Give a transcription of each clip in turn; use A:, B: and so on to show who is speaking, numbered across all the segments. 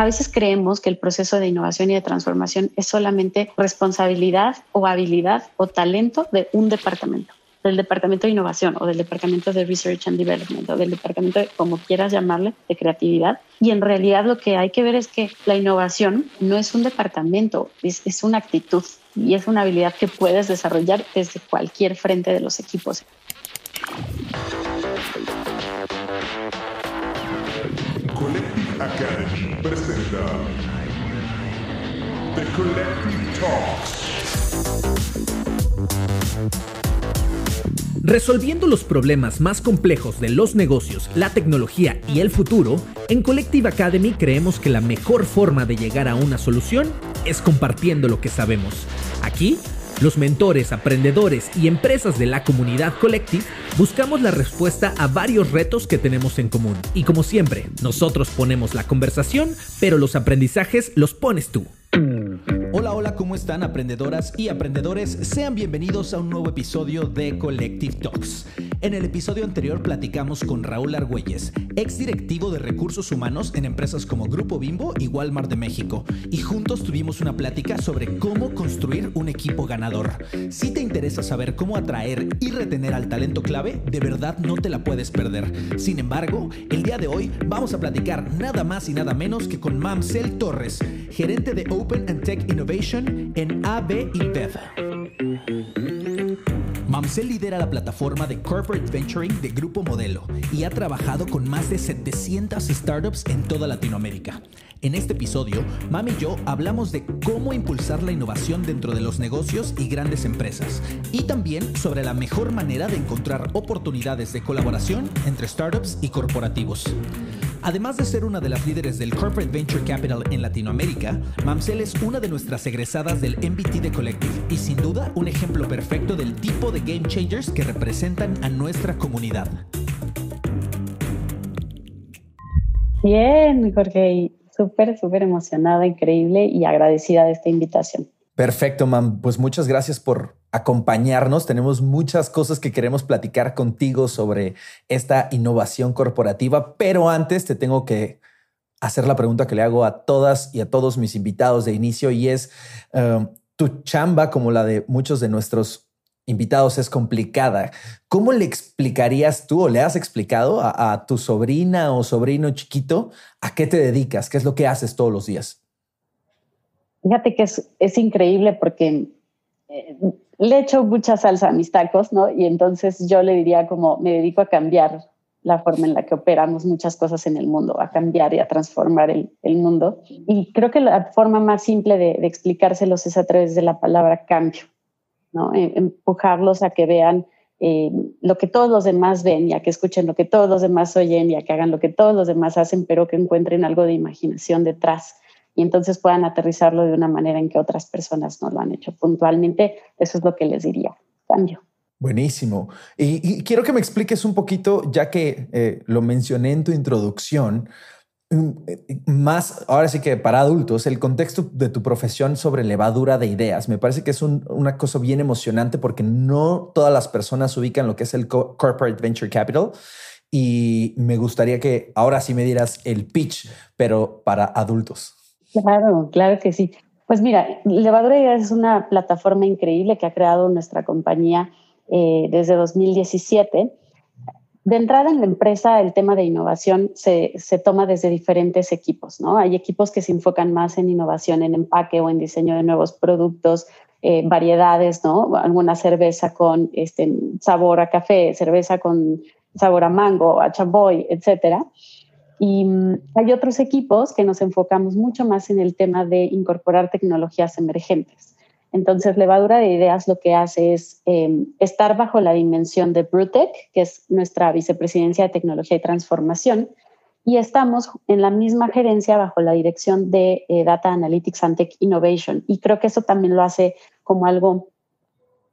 A: A veces creemos que el proceso de innovación y de transformación es solamente responsabilidad o habilidad o talento de un departamento del Departamento de Innovación o del Departamento de Research and Development o del Departamento, de, como quieras llamarle, de creatividad. Y en realidad lo que hay que ver es que la innovación no es un departamento, es, es una actitud y es una habilidad que puedes desarrollar desde cualquier frente de los equipos.
B: Resolviendo los problemas más complejos de los negocios, la tecnología y el futuro, en Collective Academy creemos que la mejor forma de llegar a una solución es compartiendo lo que sabemos. Aquí, los mentores, aprendedores y empresas de la comunidad Collective buscamos la respuesta a varios retos que tenemos en común. Y como siempre, nosotros ponemos la conversación, pero los aprendizajes los pones tú. Hola, hola, ¿cómo están aprendedoras y aprendedores? Sean bienvenidos a un nuevo episodio de Collective Talks. En el episodio anterior platicamos con Raúl Argüelles, ex directivo de recursos humanos en empresas como Grupo Bimbo y Walmart de México, y juntos tuvimos una plática sobre cómo construir un equipo ganador. Si te interesa saber cómo atraer y retener al talento clave, de verdad no te la puedes perder. Sin embargo, el día de hoy vamos a platicar nada más y nada menos que con Mamsel Torres, gerente de Open and Tech Innovation en AB InBev. Mamsel lidera la plataforma de Corporate Venturing de Grupo Modelo y ha trabajado con más de 700 startups en toda Latinoamérica. En este episodio, Mam y yo hablamos de cómo impulsar la innovación dentro de los negocios y grandes empresas, y también sobre la mejor manera de encontrar oportunidades de colaboración entre startups y corporativos. Además de ser una de las líderes del Corporate Venture Capital en Latinoamérica, Mamsel es una de nuestras egresadas del MBT de Collective y sin duda un ejemplo perfecto del tipo de game changers que representan a nuestra comunidad.
A: Bien, Jorge, súper, súper emocionada, increíble y agradecida de esta invitación.
B: Perfecto, Mam. Pues muchas gracias por acompañarnos. Tenemos muchas cosas que queremos platicar contigo sobre esta innovación corporativa, pero antes te tengo que hacer la pregunta que le hago a todas y a todos mis invitados de inicio y es, um, tu chamba, como la de muchos de nuestros invitados, es complicada. ¿Cómo le explicarías tú o le has explicado a, a tu sobrina o sobrino chiquito a qué te dedicas? ¿Qué es lo que haces todos los días?
A: Fíjate que es, es increíble porque eh, le echo mucha salsa a mis tacos, ¿no? Y entonces yo le diría como me dedico a cambiar la forma en la que operamos muchas cosas en el mundo, a cambiar y a transformar el, el mundo. Y creo que la forma más simple de, de, explicárselos es a través de la palabra cambio, ¿no? E, empujarlos a que vean eh, lo que todos los demás ven y a que escuchen lo que todos los demás oyen y a que hagan lo que todos los demás hacen, pero que encuentren algo de imaginación detrás y entonces puedan aterrizarlo de una manera en que otras personas no lo han hecho puntualmente. Eso es lo que les diría. Cambio.
B: Buenísimo. Y, quiero que me expliques un poquito, ya que eh, lo mencioné en tu introducción, más, ahora sí que para adultos, el contexto de tu profesión sobre levadura de ideas. Me parece que es un, una cosa bien emocionante porque no todas las personas ubican lo que es el Corporate Venture Capital. Y me gustaría que ahora sí me dieras el pitch, pero para adultos.
A: Claro, claro que sí. Pues mira, Levadura Ideas es una plataforma increíble que ha creado nuestra compañía eh, desde 2017. De entrada en la empresa, el tema de innovación se, se, toma desde diferentes equipos, ¿no? Hay equipos que se enfocan más en innovación, en empaque o en diseño de nuevos productos, eh, variedades, ¿no? Alguna cerveza con este, sabor a café, cerveza con sabor a mango, a chamboy, etcétera. Y mm, hay otros equipos que nos enfocamos mucho más en el tema de incorporar tecnologías emergentes. Entonces, Levadura de Ideas lo que hace es eh, estar bajo la dimensión de Brutec, que es nuestra vicepresidencia de tecnología y transformación, y estamos en la misma gerencia bajo la dirección de eh, Data Analytics and Tech Innovation. Y creo que eso también lo hace como algo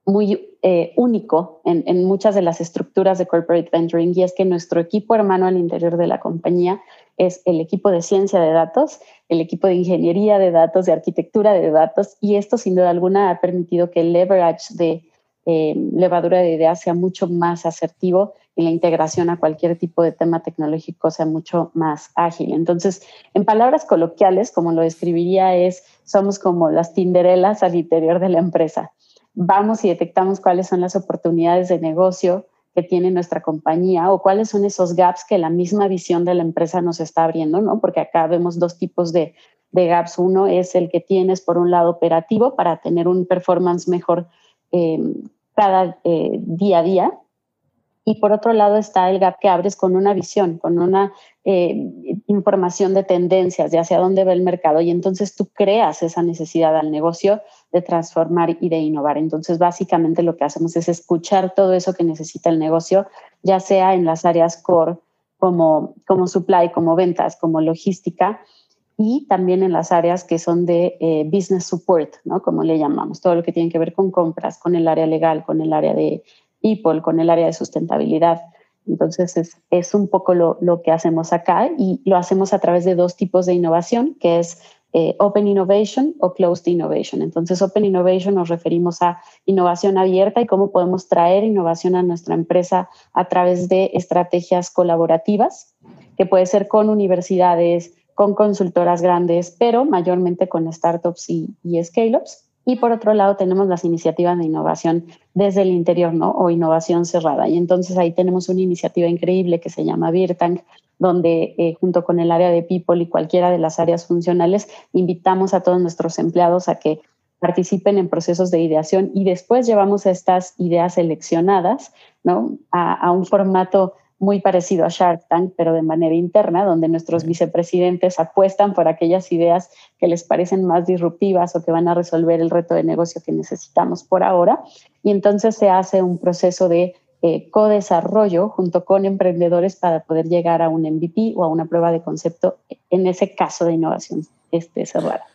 A: muy eh, único en, en, muchas de las estructuras de corporate venturing y es que nuestro equipo hermano al interior de la compañía es el equipo de ciencia de datos, el equipo de ingeniería de datos, de arquitectura de datos y esto sin duda alguna ha permitido que el leverage de eh, levadura de ideas sea mucho más asertivo y la integración a cualquier tipo de tema tecnológico sea mucho más ágil. Entonces, en palabras coloquiales, como lo describiría, es somos como las tinderelas al interior de la empresa. Vamos y detectamos cuáles son las oportunidades de negocio que tiene nuestra compañía o cuáles son esos gaps que la misma visión de la empresa nos está abriendo, ¿no? Porque acá vemos dos tipos de, gaps. Uno es el que tienes por un lado operativo para tener un performance mejor eh, cada eh, día a día y por otro lado está el gap que abres con una visión, con una eh, información de tendencias, de hacia dónde va el mercado. Y entonces tú creas esa necesidad al negocio de transformar y de innovar. Entonces, básicamente lo que hacemos es escuchar todo eso que necesita el negocio, ya sea en las áreas core como, como supply, como ventas, como logística, y también en las áreas que son de eh, business support, ¿no? Como le llamamos, todo lo que tiene que ver con compras, con el área legal, con el área de People, con el área de sustentabilidad. Entonces es, es un poco lo, lo, que hacemos acá y lo hacemos a través de dos tipos de innovación, que es eh, Open Innovation o Closed Innovation. Entonces Open Innovation nos referimos a innovación abierta y cómo podemos traer innovación a nuestra empresa a través de estrategias colaborativas, que puede ser con universidades, con consultoras grandes, pero mayormente con startups y, y scale-ups y por otro lado tenemos las iniciativas de innovación desde el interior, ¿no? O innovación cerrada. Y entonces ahí tenemos una iniciativa increíble que se llama Virtank, donde eh, junto con el área de People y cualquiera de las áreas funcionales, invitamos a todos nuestros empleados a que participen en procesos de ideación y después llevamos estas ideas seleccionadas ¿no? a, a un formato muy parecido a Shark Tank, pero de manera interna, donde nuestros vicepresidentes apuestan por aquellas ideas que les parecen más disruptivas o que van a resolver el reto de negocio que necesitamos por ahora. Y entonces se hace un proceso de eh, co-desarrollo junto con emprendedores para poder llegar a un MVP o a una prueba de concepto en ese caso de innovación este, cerrada.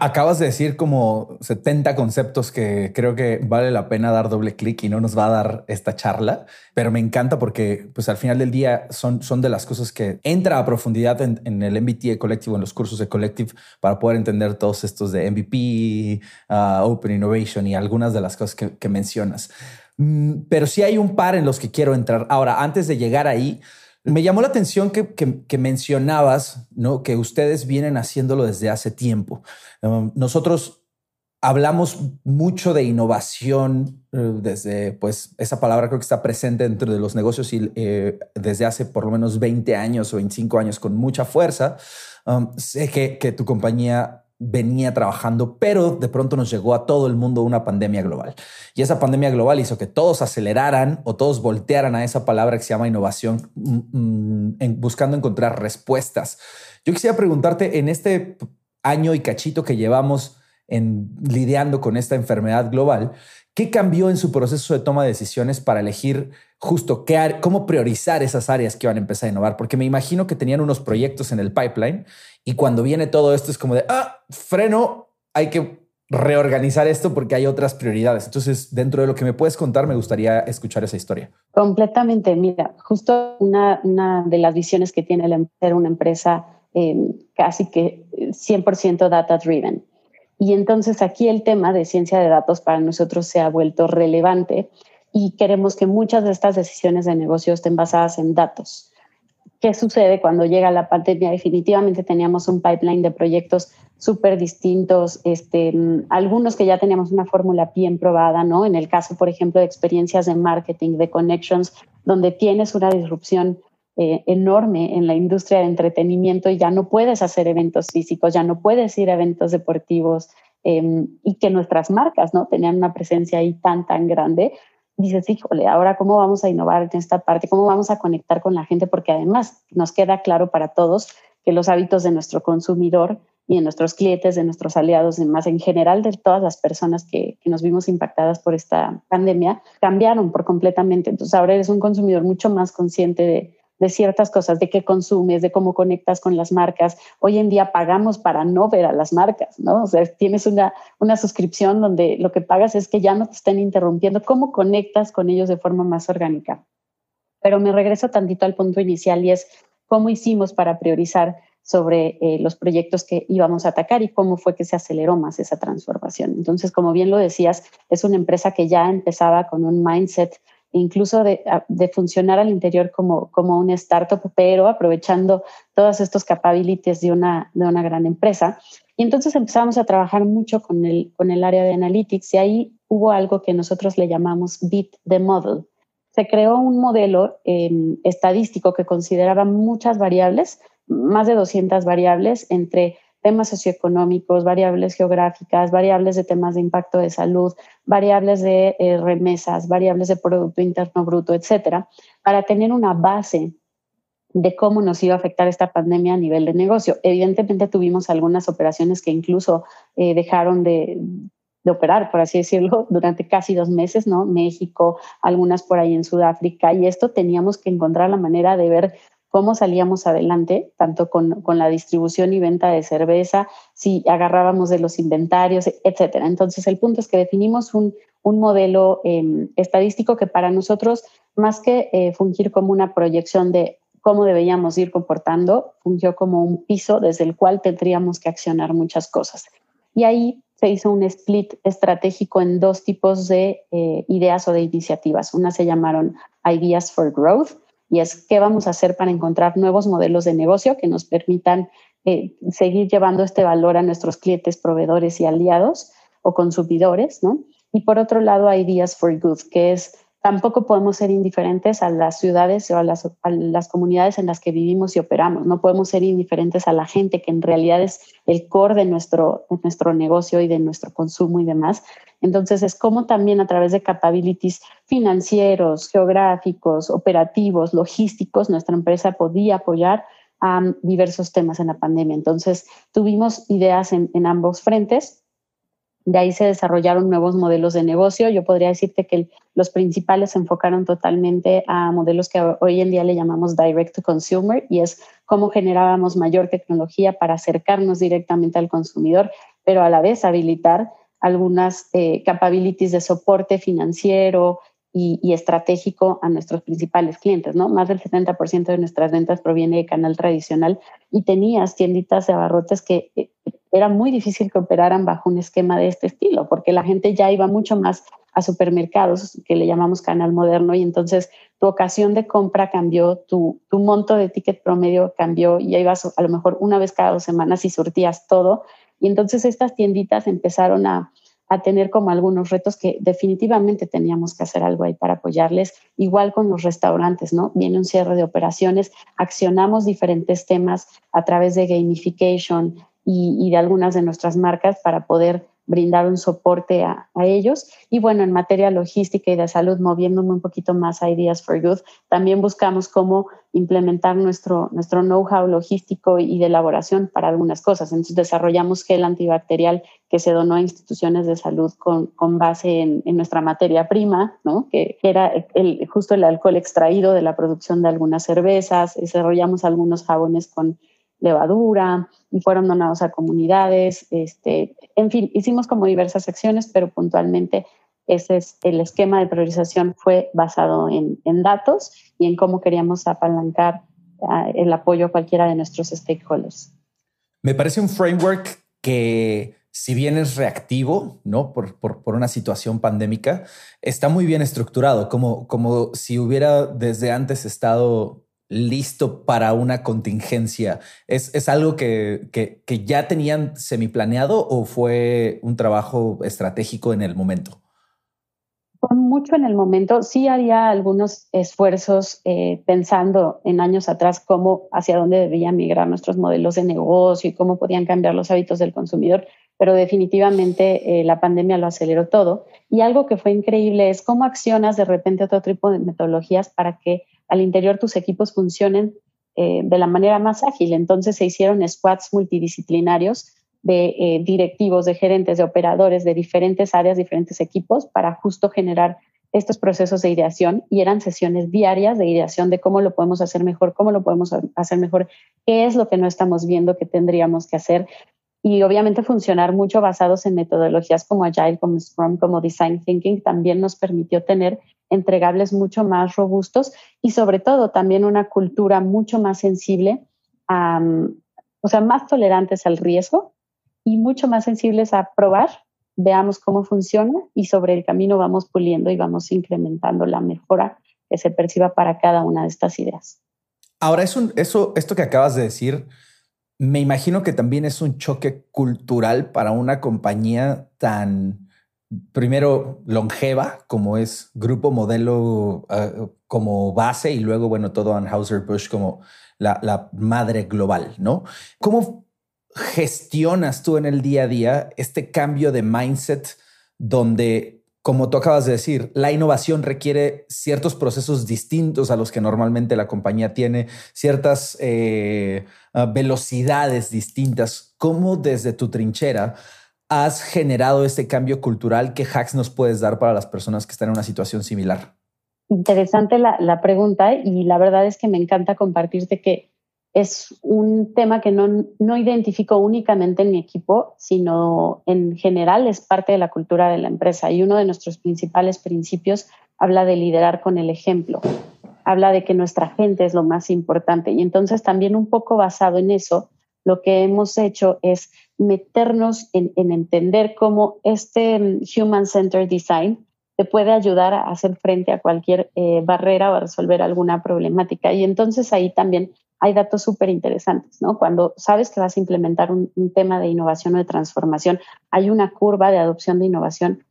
B: Acabas de decir como 70 conceptos que creo que vale la pena dar doble clic y no nos va a dar esta charla, pero me encanta porque pues al final del día son, son de las cosas que entra a profundidad en, el MBT Collective, en los cursos de Collective para poder entender todos estos de MVP, uh, Open Innovation y algunas de las cosas que, que mencionas. Mm, pero sí hay un par en los que quiero entrar. Ahora, antes de llegar ahí, me llamó la atención que, mencionabas. Que ustedes vienen haciéndolo desde hace tiempo. Um, nosotros hablamos mucho de innovación eh, desde, pues, esa palabra creo que está presente dentro de los negocios y eh, desde hace por lo menos 20 años o 25 años con mucha fuerza. Um, sé que tu compañía venía trabajando, pero de pronto nos llegó a todo el mundo una pandemia global. Y esa pandemia global hizo que todos aceleraran o todos voltearan a esa palabra que se llama innovación, mm, mm, buscando encontrar respuestas. Yo quisiera preguntarte, en este año y cachito que llevamos en lidiando con esta enfermedad global, ¿qué cambió en su proceso de toma de decisiones para elegir justo qué, cómo priorizar esas áreas que van a empezar a innovar? Porque me imagino que tenían unos proyectos en el pipeline y cuando viene todo esto es como de, ah, freno, hay que reorganizar esto porque hay otras prioridades. Entonces, dentro de lo que me puedes contar, me gustaría escuchar esa historia.
A: Completamente. Mira, justo una, de las visiones que tiene el ser una empresa eh, casi que 100% data driven. Y entonces aquí el tema de ciencia de datos para nosotros se ha vuelto relevante y queremos que muchas de estas decisiones de negocio estén basadas en datos. ¿Qué sucede cuando llega la pandemia? Definitivamente teníamos un pipeline de proyectos súper distintos, este, algunos que ya teníamos una fórmula bien probada, ¿no? En el caso, por ejemplo, de experiencias de marketing, de connections, donde tienes una disrupción eh, enorme en la industria de entretenimiento y ya no puedes hacer eventos físicos, ya no puedes ir a eventos deportivos em, y que nuestras marcas, ¿no? Tenían una presencia ahí tan, tan grande dices, híjole, ahora cómo vamos a innovar en esta parte, cómo vamos a conectar con la gente, porque además nos queda claro para todos que los hábitos de nuestro consumidor y de nuestros clientes, de nuestros aliados, y más en general de todas las personas que, que, nos vimos impactadas por esta pandemia, cambiaron por completamente. Entonces ahora eres un consumidor mucho más consciente de, de ciertas cosas, de qué consumes, de cómo conectas con las marcas. Hoy en día pagamos para no ver a las marcas, ¿no? O sea, tienes una, una suscripción donde lo que pagas es que ya no te estén interrumpiendo, cómo conectas con ellos de forma más orgánica. Pero me regreso tantito al punto inicial y es cómo hicimos para priorizar sobre eh, los proyectos que íbamos a atacar y cómo fue que se aceleró más esa transformación. Entonces, como bien lo decías, es una empresa que ya empezaba con un mindset incluso de, funcionar al interior como, como un startup, pero aprovechando todos estos capabilities de una, de una gran empresa. Y entonces empezamos a trabajar mucho con el, con el área de analytics y ahí hubo algo que nosotros le llamamos Beat the Model. Se creó un modelo em, estadístico que consideraba muchas variables, más de 200 variables entre temas socioeconómicos, variables geográficas, variables de temas de impacto de salud, variables de eh, remesas, variables de Producto Interno Bruto, etcétera, para tener una base de cómo nos iba a afectar esta pandemia a nivel de negocio. Evidentemente tuvimos algunas operaciones que incluso eh, dejaron de, de, operar, por así decirlo, durante casi dos meses, ¿no? México, algunas por ahí en Sudáfrica, y esto teníamos que encontrar la manera de ver cómo salíamos adelante, tanto con, con, la distribución y venta de cerveza, si agarrábamos de los inventarios, etcétera. Entonces, el punto es que definimos un, un modelo em, estadístico que para nosotros, más que eh, fungir como una proyección de cómo deberíamos ir comportando, fungió como un piso desde el cual tendríamos que accionar muchas cosas. Y ahí se hizo un split estratégico en dos tipos de eh, ideas o de iniciativas. Una se llamaron Ideas for Growth, y es qué vamos a hacer para encontrar nuevos modelos de negocio que nos permitan eh, seguir llevando este valor a nuestros clientes, proveedores y aliados o consumidores, ¿no? Y por otro lado, Ideas for Good, que es tampoco podemos ser indiferentes a las ciudades o a las, a las, comunidades en las que vivimos y operamos. No podemos ser indiferentes a la gente, que en realidad es el core de nuestro, de nuestro negocio y de nuestro consumo y demás. Entonces, es como también a través de capabilities financieros, geográficos, operativos, logísticos, nuestra empresa podía apoyar a diversos temas en la pandemia. Entonces, tuvimos ideas en, en ambos frentes de ahí se desarrollaron nuevos modelos de negocio. Yo podría decirte que los principales se enfocaron totalmente a modelos que hoy en día le llamamos direct to consumer y es cómo generábamos mayor tecnología para acercarnos directamente al consumidor, pero a la vez habilitar algunas eh, capabilities de soporte financiero, y, estratégico a nuestros principales clientes, ¿no? Más del 70% de nuestras ventas proviene de canal tradicional y tenías tienditas de abarrotes que eh, era muy difícil que operaran bajo un esquema de este estilo, porque la gente ya iba mucho más a supermercados, que le llamamos canal moderno, y entonces tu ocasión de compra cambió, tu, monto de ticket promedio cambió, y ya ibas a lo mejor una vez cada dos semanas y surtías todo. Y entonces estas tienditas empezaron a, a tener como algunos retos que definitivamente teníamos que hacer algo ahí para apoyarles. Igual con los restaurantes, ¿no? Viene un cierre de operaciones, accionamos diferentes temas a través de gamification y, de algunas de nuestras marcas para poder brindar un soporte a, ellos. Y bueno, en materia logística y de salud, moviéndome un poquito más a Ideas for Good, también buscamos cómo implementar nuestro, nuestro know-how logístico y de elaboración para algunas cosas. Entonces desarrollamos gel antibacterial que se donó a instituciones de salud con, con base en, en, nuestra materia prima, ¿no? que era el, justo el alcohol extraído de la producción de algunas cervezas. Desarrollamos algunos jabones con levadura fueron donados a comunidades. Este, en fin, hicimos como diversas acciones, pero puntualmente ese es el esquema de priorización fue basado en, en datos y en cómo queríamos apalancar uh, el apoyo a cualquiera de nuestros stakeholders.
B: Me parece un framework que si bien es reactivo, ¿no? Por, por, por, una situación pandémica, está muy bien estructurado, como, como si hubiera desde antes estado listo para una contingencia? ¿Es, es algo que, que, que, ya tenían semiplaneado o fue un trabajo estratégico en el momento?
A: Fue mucho en el momento. Sí había algunos esfuerzos eh, pensando en años atrás cómo, hacia dónde debían migrar nuestros modelos de negocio y cómo podían cambiar los hábitos del consumidor, pero definitivamente eh, la pandemia lo aceleró todo. Y algo que fue increíble es cómo accionas de repente otro tipo de metodologías para que al interior tus equipos funcionen eh, de la manera más ágil. Entonces se hicieron squads multidisciplinarios de eh, directivos, de gerentes, de operadores de diferentes áreas, diferentes equipos para justo generar estos procesos de ideación y eran sesiones diarias de ideación de cómo lo podemos hacer mejor, cómo lo podemos hacer mejor, qué es lo que no estamos viendo que tendríamos que hacer y obviamente funcionar mucho basados en metodologías como Agile, como Scrum, como Design Thinking también nos permitió tener entregables mucho más robustos y sobre todo también una cultura mucho más sensible, o sea, más tolerantes al riesgo y mucho más sensibles a probar veamos cómo funciona y sobre el camino vamos puliendo y vamos incrementando la mejora que se perciba para cada una de estas ideas.
B: Ahora, eso, esto que acabas de decir, me imagino que también es un choque cultural para una compañía tan, primero, longeva, como es Grupo Modelo uh, como base y luego, bueno, todo Anheuser-Busch como la, la madre global, ¿no? ¿Cómo gestionas tú en el día a día este cambio de mindset donde, como tú acabas de decir, la innovación requiere ciertos procesos distintos a los que normalmente la compañía tiene, ciertas eh, ah, velocidades distintas? ¿Cómo desde tu trinchera has generado este cambio cultural? ¿Qué hacks nos puedes dar para las personas que están en una situación similar?
A: Interesante la, la pregunta y la verdad es que me encanta compartirte que es un tema que no, no identifico únicamente en mi equipo, sino en general es parte de la cultura de la empresa. Y uno de nuestros principales principios habla de liderar con el ejemplo, habla de que nuestra gente es lo más importante. Y entonces también un poco basado en eso, lo que hemos hecho es meternos en, entender cómo este mm, Human Centered Design te puede ayudar a hacer frente a cualquier eh, barrera o a resolver alguna problemática. Y entonces ahí también hay datos súper interesantes, ¿no? Cuando sabes que vas a implementar un, tema de innovación o de transformación, hay una curva de adopción de innovación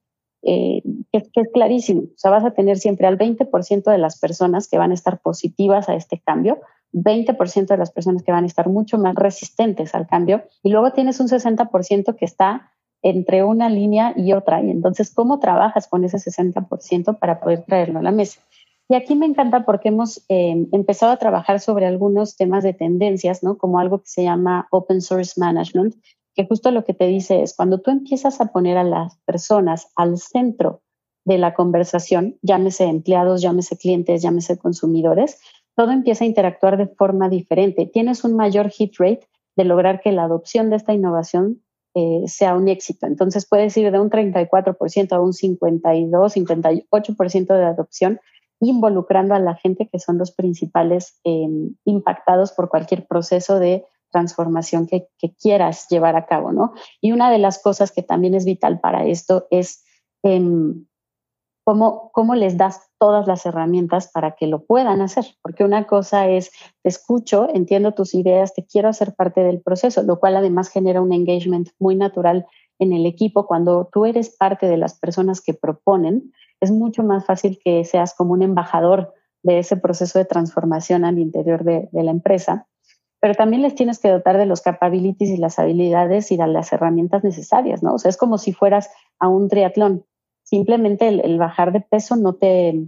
A: eh, que, es clarísimo. O sea, vas a tener siempre al 20% de las personas que van a estar positivas a este cambio, 20% de las personas que van a estar mucho más resistentes al cambio, y luego tienes un 60% que está entre una línea y otra. Y entonces, ¿cómo trabajas con ese 60% para poder traerlo a la mesa? Y aquí me encanta porque hemos eh, empezado a trabajar sobre algunos temas de tendencias, ¿no? Como algo que se llama Open Source Management, que justo lo que te dice es cuando tú empiezas a poner a las personas al centro de la conversación, llámese empleados, llámese clientes, llámese consumidores, todo empieza a interactuar de forma diferente. Tienes un mayor hit rate de lograr que la adopción de esta innovación eh, sea un éxito. Entonces puedes ir de un 34% a un 52, 58% de adopción involucrando a la gente que son los principales em, impactados por cualquier proceso de transformación que, quieras llevar a cabo, ¿no? Y una de las cosas que también es vital para esto es em, cómo, cómo les das todas las herramientas para que lo puedan hacer, porque una cosa es, te escucho, entiendo tus ideas, te quiero hacer parte del proceso, lo cual además genera un engagement muy natural en el equipo cuando tú eres parte de las personas que proponen es mucho más fácil que seas como un embajador de ese proceso de transformación al interior de, la empresa, pero también les tienes que dotar de los capabilities y las habilidades y de las herramientas necesarias, ¿no? O sea, es como si fueras a un triatlón. Simplemente el, bajar de peso no te,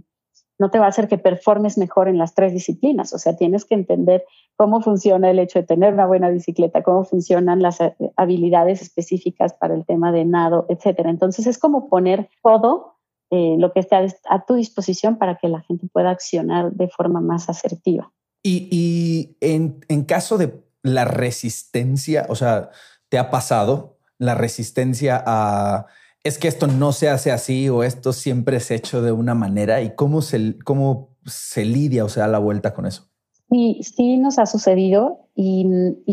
A: no te va a hacer que performes mejor en las tres disciplinas. O sea, tienes que entender cómo funciona el hecho de tener una buena bicicleta, cómo funcionan las eh, habilidades específicas para el tema de nado, etcétera. Entonces es como poner todo eh, lo que esté a, tu disposición para que la gente pueda accionar de forma más asertiva.
B: Y, en, en, caso de la resistencia, o sea, ¿te ha pasado la resistencia a es que esto no se hace así o esto siempre es hecho de una manera y cómo se, cómo se lidia o se da la vuelta con eso?
A: Sí, sí nos ha sucedido y,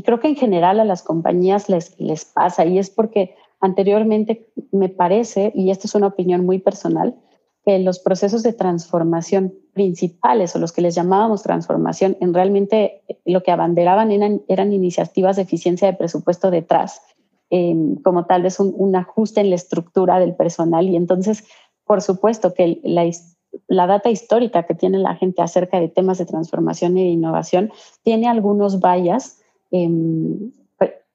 A: creo que en general a las compañías les, les pasa y es porque Anteriormente, me parece, y esta es una opinión muy personal, que los procesos de transformación principales o los que les llamábamos transformación, en realmente lo que abanderaban eran, iniciativas de eficiencia de presupuesto detrás, em, como tal vez un, ajuste en la estructura del personal. Y entonces, por supuesto que la, la data histórica que tiene la gente acerca de temas de transformación y de innovación tiene algunos vallas em,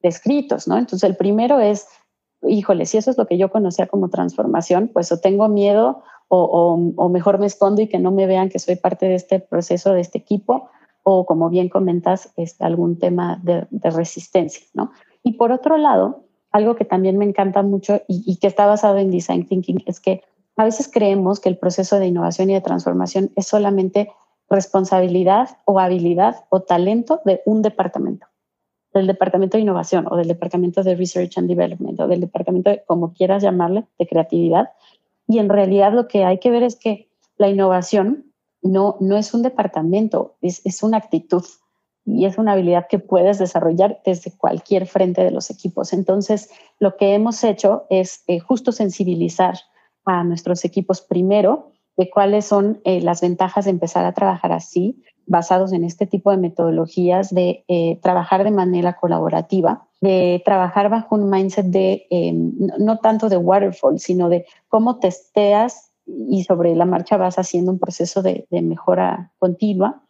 A: descritos, ¿no? Entonces, el primero es híjole, si eso es lo que yo conocía como transformación, pues o tengo miedo o, mejor me escondo y que no me vean que soy parte de este proceso, de este equipo, o como bien comentas, este, algún tema de, resistencia, ¿no? Y por otro lado, algo que también me encanta mucho y, que está basado en design thinking es que a veces creemos que el proceso de innovación y de transformación es solamente responsabilidad o habilidad o talento de un departamento del Departamento de Innovación o del Departamento de Research and Development o del Departamento, de, como quieras llamarle, de creatividad. Y en realidad lo que hay que ver es que la innovación no, no es un departamento, es, es una actitud. Y es una habilidad que puedes desarrollar desde cualquier frente de los equipos. Entonces, lo que hemos hecho es eh, justo sensibilizar a nuestros equipos primero de cuáles son eh, las ventajas de empezar a trabajar así, basados en este tipo de metodologías de eh, trabajar de manera colaborativa, de trabajar bajo un mindset de em, no tanto de waterfall, sino de cómo testeas y sobre la marcha vas haciendo un proceso de, de mejora continua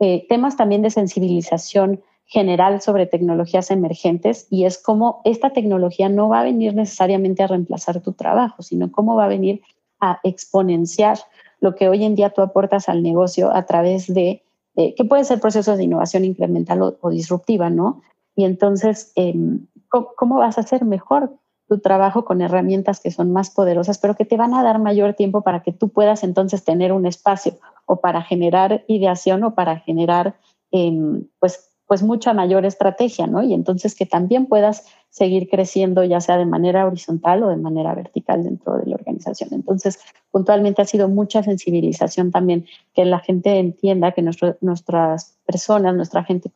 A: eh, temas también de sensibilización general sobre tecnologías emergentes y es cómo esta tecnología no va a venir necesariamente a reemplazar tu trabajo, sino cómo va a venir a exponenciar lo que hoy en día tú aportas al negocio a través de, que puede ser procesos de innovación incremental o, disruptiva, ¿no? Y entonces, em, ¿cómo, vas a hacer mejor tu trabajo con herramientas que son más poderosas, pero que te van a dar mayor tiempo para que tú puedas entonces tener un espacio o para generar ideación o para generar em, pues, pues mucha mayor estrategia, ¿no? Y entonces que también puedas seguir creciendo ya sea de manera horizontal o de manera vertical dentro de la organización. Entonces, puntualmente ha sido mucha sensibilización también, que la gente entienda, que nuestras personas, nuestra gente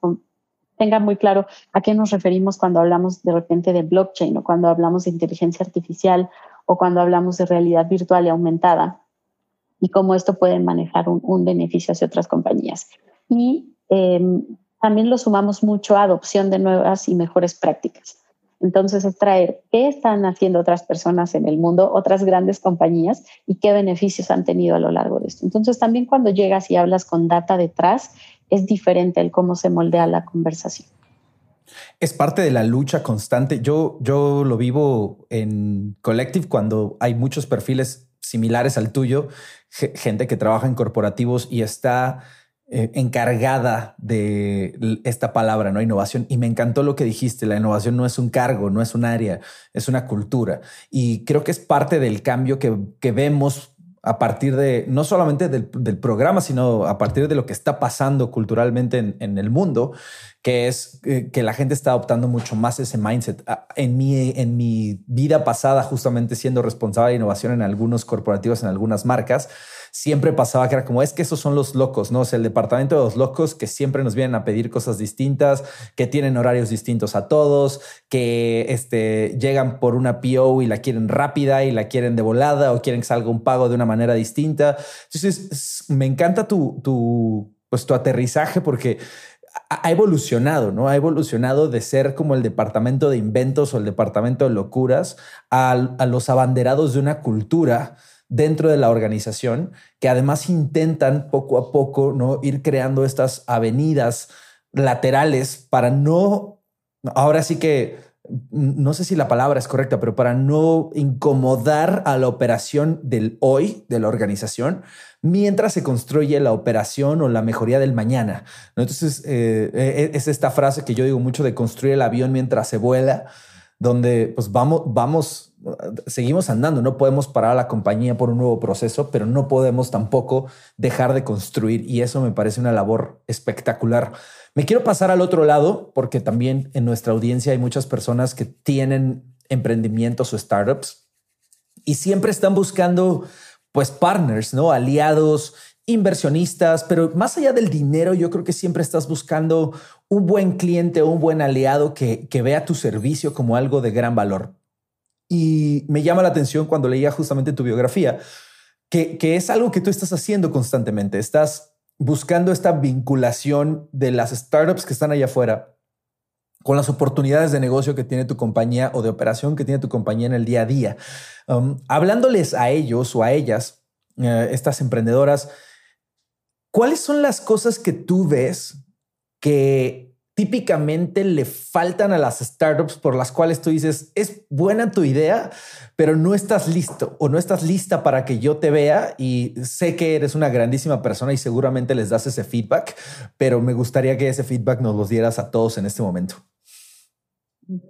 A: tenga muy claro a qué nos referimos cuando hablamos de repente de blockchain o cuando hablamos de inteligencia artificial o cuando hablamos de realidad virtual y aumentada y cómo esto puede manejar un, beneficio hacia otras compañías. Y em, también lo sumamos mucho a adopción de nuevas y mejores prácticas. Entonces es traer qué están haciendo otras personas en el mundo, otras grandes compañías y qué beneficios han tenido a lo largo de esto. Entonces también cuando llegas y hablas con data detrás, es diferente el cómo se moldea la conversación.
B: Es parte de la lucha constante. Yo, yo lo vivo en Collective cuando hay muchos perfiles similares al tuyo, gente que trabaja en corporativos y está eh, encargada de esta palabra, ¿no? Innovación. Y me encantó lo que dijiste, la innovación no es un cargo, no es un área, es una cultura. Y creo que es parte del cambio que, que vemos a partir de, no solamente del, programa, sino a partir de lo que está pasando culturalmente en, el mundo, que es eh, que la gente está adoptando mucho más ese mindset. Ah, en mi, en mi vida pasada, justamente siendo responsable de innovación en algunos corporativos, en algunas marcas, siempre pasaba que era como, es que esos son los locos, ¿no? O el departamento de los locos que siempre nos vienen a pedir cosas distintas, que tienen horarios distintos a todos, que este, llegan por una PO y la quieren rápida y la quieren de volada o quieren que salga un pago de una manera distinta. Entonces, me encanta tu, tu, pues, tu aterrizaje porque ha evolucionado, ¿no? Ha evolucionado de ser como el departamento de inventos o el departamento de locuras a, a los abanderados de una cultura dentro de la organización que además intentan poco a poco ¿no? ir creando estas avenidas laterales para no, ahora sí que no sé si la palabra es correcta, pero para no incomodar a la operación del hoy de la organización mientras se construye la operación o la mejoría del mañana. Entonces, eh, eh, es esta frase que yo digo mucho de construir el avión mientras se vuela, donde pues vamos, vamos seguimos andando, no podemos parar a la compañía por un nuevo proceso, pero no podemos tampoco dejar de construir y eso me parece una labor espectacular. Me quiero pasar al otro lado porque también en nuestra audiencia hay muchas personas que tienen emprendimientos o startups y siempre están buscando pues partners, ¿no? Aliados, inversionistas, pero más allá del dinero, yo creo que siempre estás buscando un buen cliente o un buen aliado que, que vea tu servicio como algo de gran valor. Y me llama la atención cuando leía justamente tu biografía, que, que es algo que tú estás haciendo constantemente. Estás buscando esta vinculación de las startups que están allá afuera con las oportunidades de negocio que tiene tu compañía o de operación que tiene tu compañía en el día a día. Um, hablándoles a ellos o a ellas, eh, estas emprendedoras, ¿cuáles son las cosas que tú ves que típicamente le faltan a las startups por las cuales tú dices, es buena tu idea, pero no estás listo o no estás lista para que yo te vea y sé que eres una grandísima persona y seguramente les das ese feedback, pero me gustaría que ese feedback nos lo dieras a todos en este momento.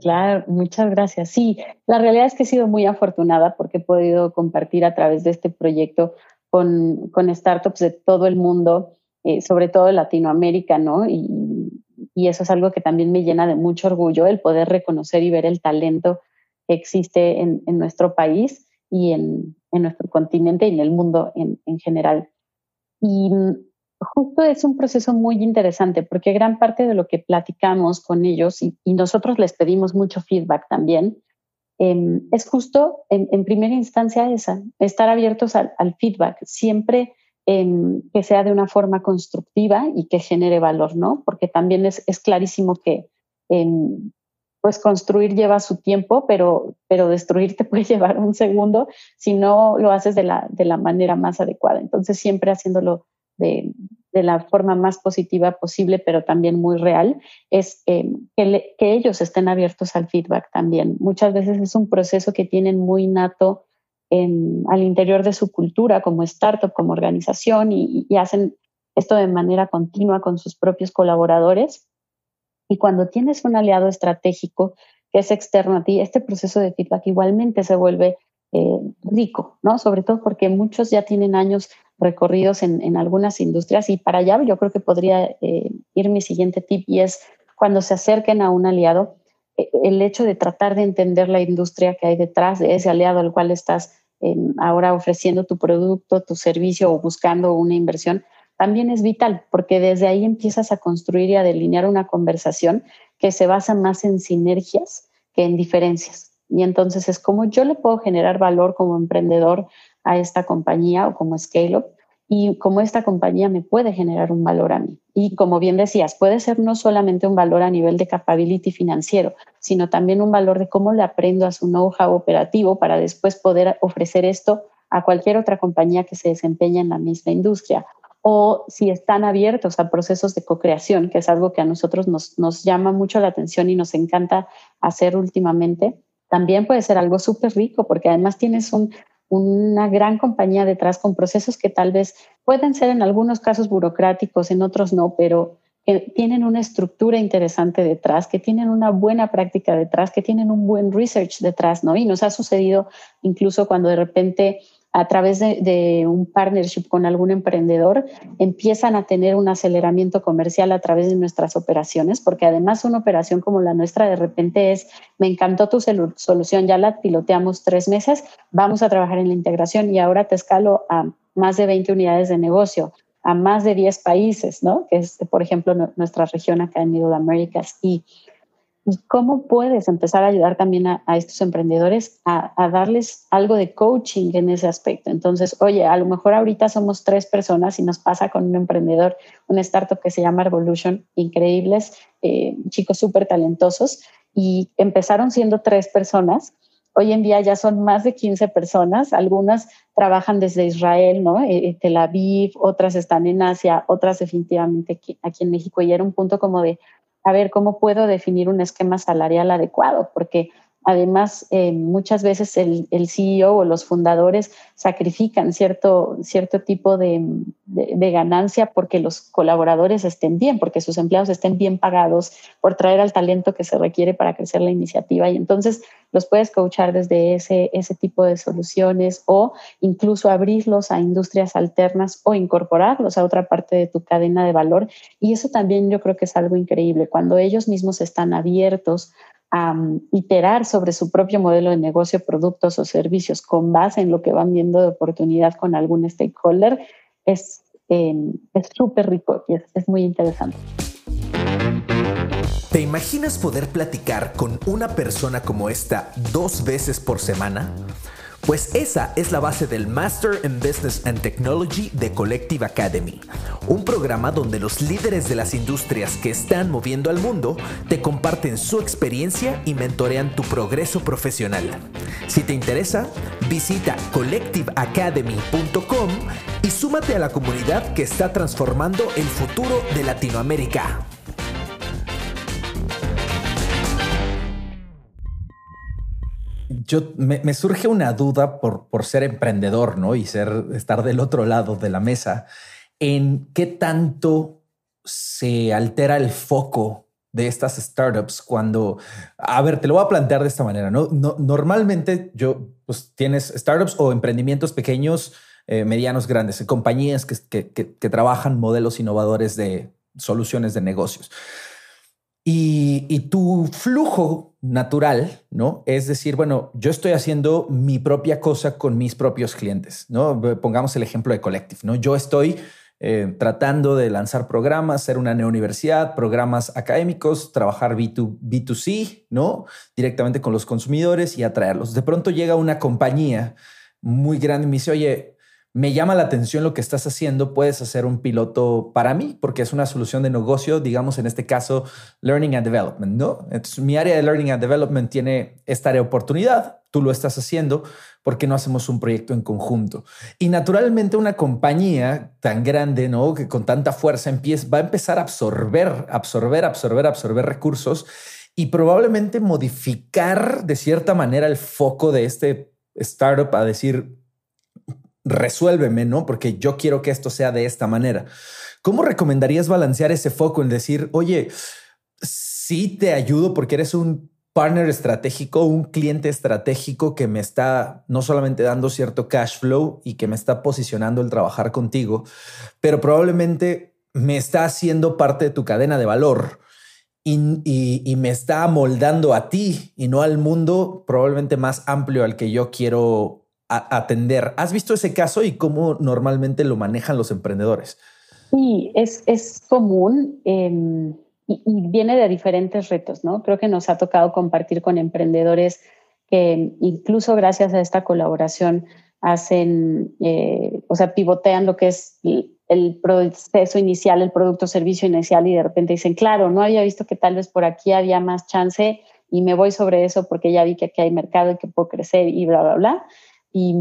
A: Claro, muchas gracias. Sí, la realidad es que he sido muy afortunada porque he podido compartir a través de este proyecto con, con startups de todo el mundo, eh, sobre todo Latinoamérica, ¿no? Y eso es algo que también me llena de mucho orgullo, el poder reconocer y ver el talento que existe en, nuestro país y en, nuestro continente y en el mundo en, general. Y justo es un proceso muy interesante porque gran parte de lo que platicamos con ellos y, nosotros les pedimos mucho feedback también, em, es justo en, primera instancia esa, estar abiertos al, feedback, siempre em, que sea de una forma constructiva y que genere valor, ¿no? Porque también es, clarísimo que em, pues construir lleva su tiempo, pero, pero destruir te puede llevar un segundo si no lo haces de la, de la manera más adecuada. Entonces, siempre haciéndolo de, de la forma más positiva posible, pero también muy real, es eh, que, que, ellos estén abiertos al feedback también. Muchas veces es un proceso que tienen muy nato en, al interior de su cultura como startup, como organización, y, y hacen esto de manera continua con sus propios colaboradores y cuando tienes un aliado estratégico que es externo a ti, este proceso de feedback igualmente se vuelve eh, rico, ¿no? Sobre todo porque muchos ya tienen años recorridos en, algunas industrias y para allá yo creo que podría eh, ir mi siguiente tip y es cuando se acerquen a un aliado, eh, el hecho de tratar de entender la industria que hay detrás de ese aliado al cual estás ahora ofreciendo tu producto, tu servicio o buscando una inversión, también es vital, porque desde ahí empiezas a construir y a delinear una conversación que se basa más en sinergias que en diferencias. Y entonces es como yo le puedo generar valor como emprendedor a esta compañía o como scale-up y como esta compañía me puede generar un valor a mí. Y como bien decías, puede ser no solamente un valor a nivel de capability financiero, sino también un valor de cómo le aprendo a su know-how operativo para después poder ofrecer esto a cualquier otra compañía que se desempeñe en la misma industria o si están abiertos a procesos de co-creación, que es algo que a nosotros nos, nos llama mucho la atención y nos encanta hacer últimamente, también puede ser algo súper rico porque además tienes un, una gran compañía detrás con procesos que tal vez pueden ser en algunos casos burocráticos, en otros no, pero que tienen una estructura interesante detrás, que tienen una buena práctica detrás, que tienen un buen research detrás, ¿no? Y nos ha sucedido incluso cuando de repente a través de, un partnership con algún emprendedor, empiezan a tener un aceleramiento comercial a través de nuestras operaciones, porque además una operación como la nuestra de repente es, me encantó tu solución, ya la piloteamos tres meses, vamos a trabajar en la integración y ahora te escalo a más de 20 unidades de negocio, a más de 10 países, ¿no? Que es, por ejemplo, nuestra región acá en Middle Americas. Y cómo puedes empezar a ayudar también a, estos emprendedores a, darles algo de coaching en ese aspecto. Entonces, oye, a lo mejor ahorita somos tres personas y nos pasa con un emprendedor, un startup que se llama Revolution, increíbles, eh, chicos súper talentosos, y empezaron siendo tres personas. Hoy en día ya son más de 15 personas, algunas trabajan desde Israel, ¿no? Eh, Tel Aviv, otras están en Asia, otras definitivamente aquí, aquí en México, y era un punto como de, a ver cómo puedo definir un esquema salarial adecuado, porque Además, eh, muchas veces el, CEO o los fundadores sacrifican cierto, cierto tipo de, ganancia porque los colaboradores estén bien, porque sus empleados estén bien pagados por traer al talento que se requiere para crecer la iniciativa. Y entonces los puedes coachar desde ese, ese tipo de soluciones o incluso abrirlos a industrias alternas o incorporarlos a otra parte de tu cadena de valor. Y eso también yo creo que es algo increíble, cuando ellos mismos están abiertos a iterar sobre su propio modelo de negocio, productos o servicios con base en lo que van viendo de oportunidad con algún stakeholder, es em, súper rico y es muy interesante.
C: ¿Te imaginas poder platicar con una persona como esta dos veces por semana? Pues esa es la base del Master in Business and Technology de Collective Academy, un programa donde los líderes de las industrias que están moviendo al mundo te comparten su experiencia y mentorean tu progreso profesional. Si te interesa, visita collectiveacademy.com y súmate a la comunidad que está transformando el futuro de Latinoamérica.
B: Yo me, surge una duda por, por ser emprendedor, ¿no? Y ser, estar del otro lado de la mesa, en qué tanto se altera el foco de estas startups cuando, a ver, te lo voy a plantear de esta manera, ¿no? normalmente yo, pues tienes startups o emprendimientos pequeños, eh, medianos, grandes, compañías que, que trabajan modelos innovadores de soluciones de negocios. Y, tu flujo natural, ¿no? Es decir, bueno, yo estoy haciendo mi propia cosa con mis propios clientes, ¿no? Pongamos el ejemplo de Collective, ¿no? Yo estoy eh, tratando de lanzar programas, ser una neouniversidad, programas académicos, trabajar B2, B2C, ¿no? Directamente con los consumidores y atraerlos. De pronto llega una compañía muy grande y me dice, oye, me llama la atención lo que estás haciendo, puedes hacer un piloto para mí, porque es una solución de negocio, digamos en este caso, Learning and Development, ¿no? Entonces, mi área de Learning and Development tiene esta oportunidad, tú lo estás haciendo, ¿por qué no hacemos un proyecto en conjunto? Y naturalmente una compañía tan grande, ¿no? Que con tanta fuerza empieza, va a empezar a absorber, absorber, absorber, absorber recursos y probablemente modificar de cierta manera el foco de este startup a decir, resuélveme, ¿no? Porque yo quiero que esto sea de esta manera. ¿Cómo recomendarías balancear ese foco en decir, oye, sí te ayudo porque eres un partner estratégico, un cliente estratégico que me está no solamente dando cierto cash flow y que me está posicionando el trabajar contigo, pero probablemente me está haciendo parte de tu cadena de valor y, y, me está moldando a ti y no al mundo probablemente más amplio al que yo quiero atender. ¿Has visto ese caso y cómo normalmente lo manejan los emprendedores?
A: Sí, es, es común em, y, viene de diferentes retos, ¿no? Creo que nos ha tocado compartir con emprendedores que incluso gracias a esta colaboración hacen, eh, o sea, pivotean lo que es el proceso inicial, el producto servicio inicial y de repente dicen, claro, no había visto que tal vez por aquí había más chance y me voy sobre eso porque ya vi que aquí hay mercado y que puedo crecer y bla, bla, bla. Y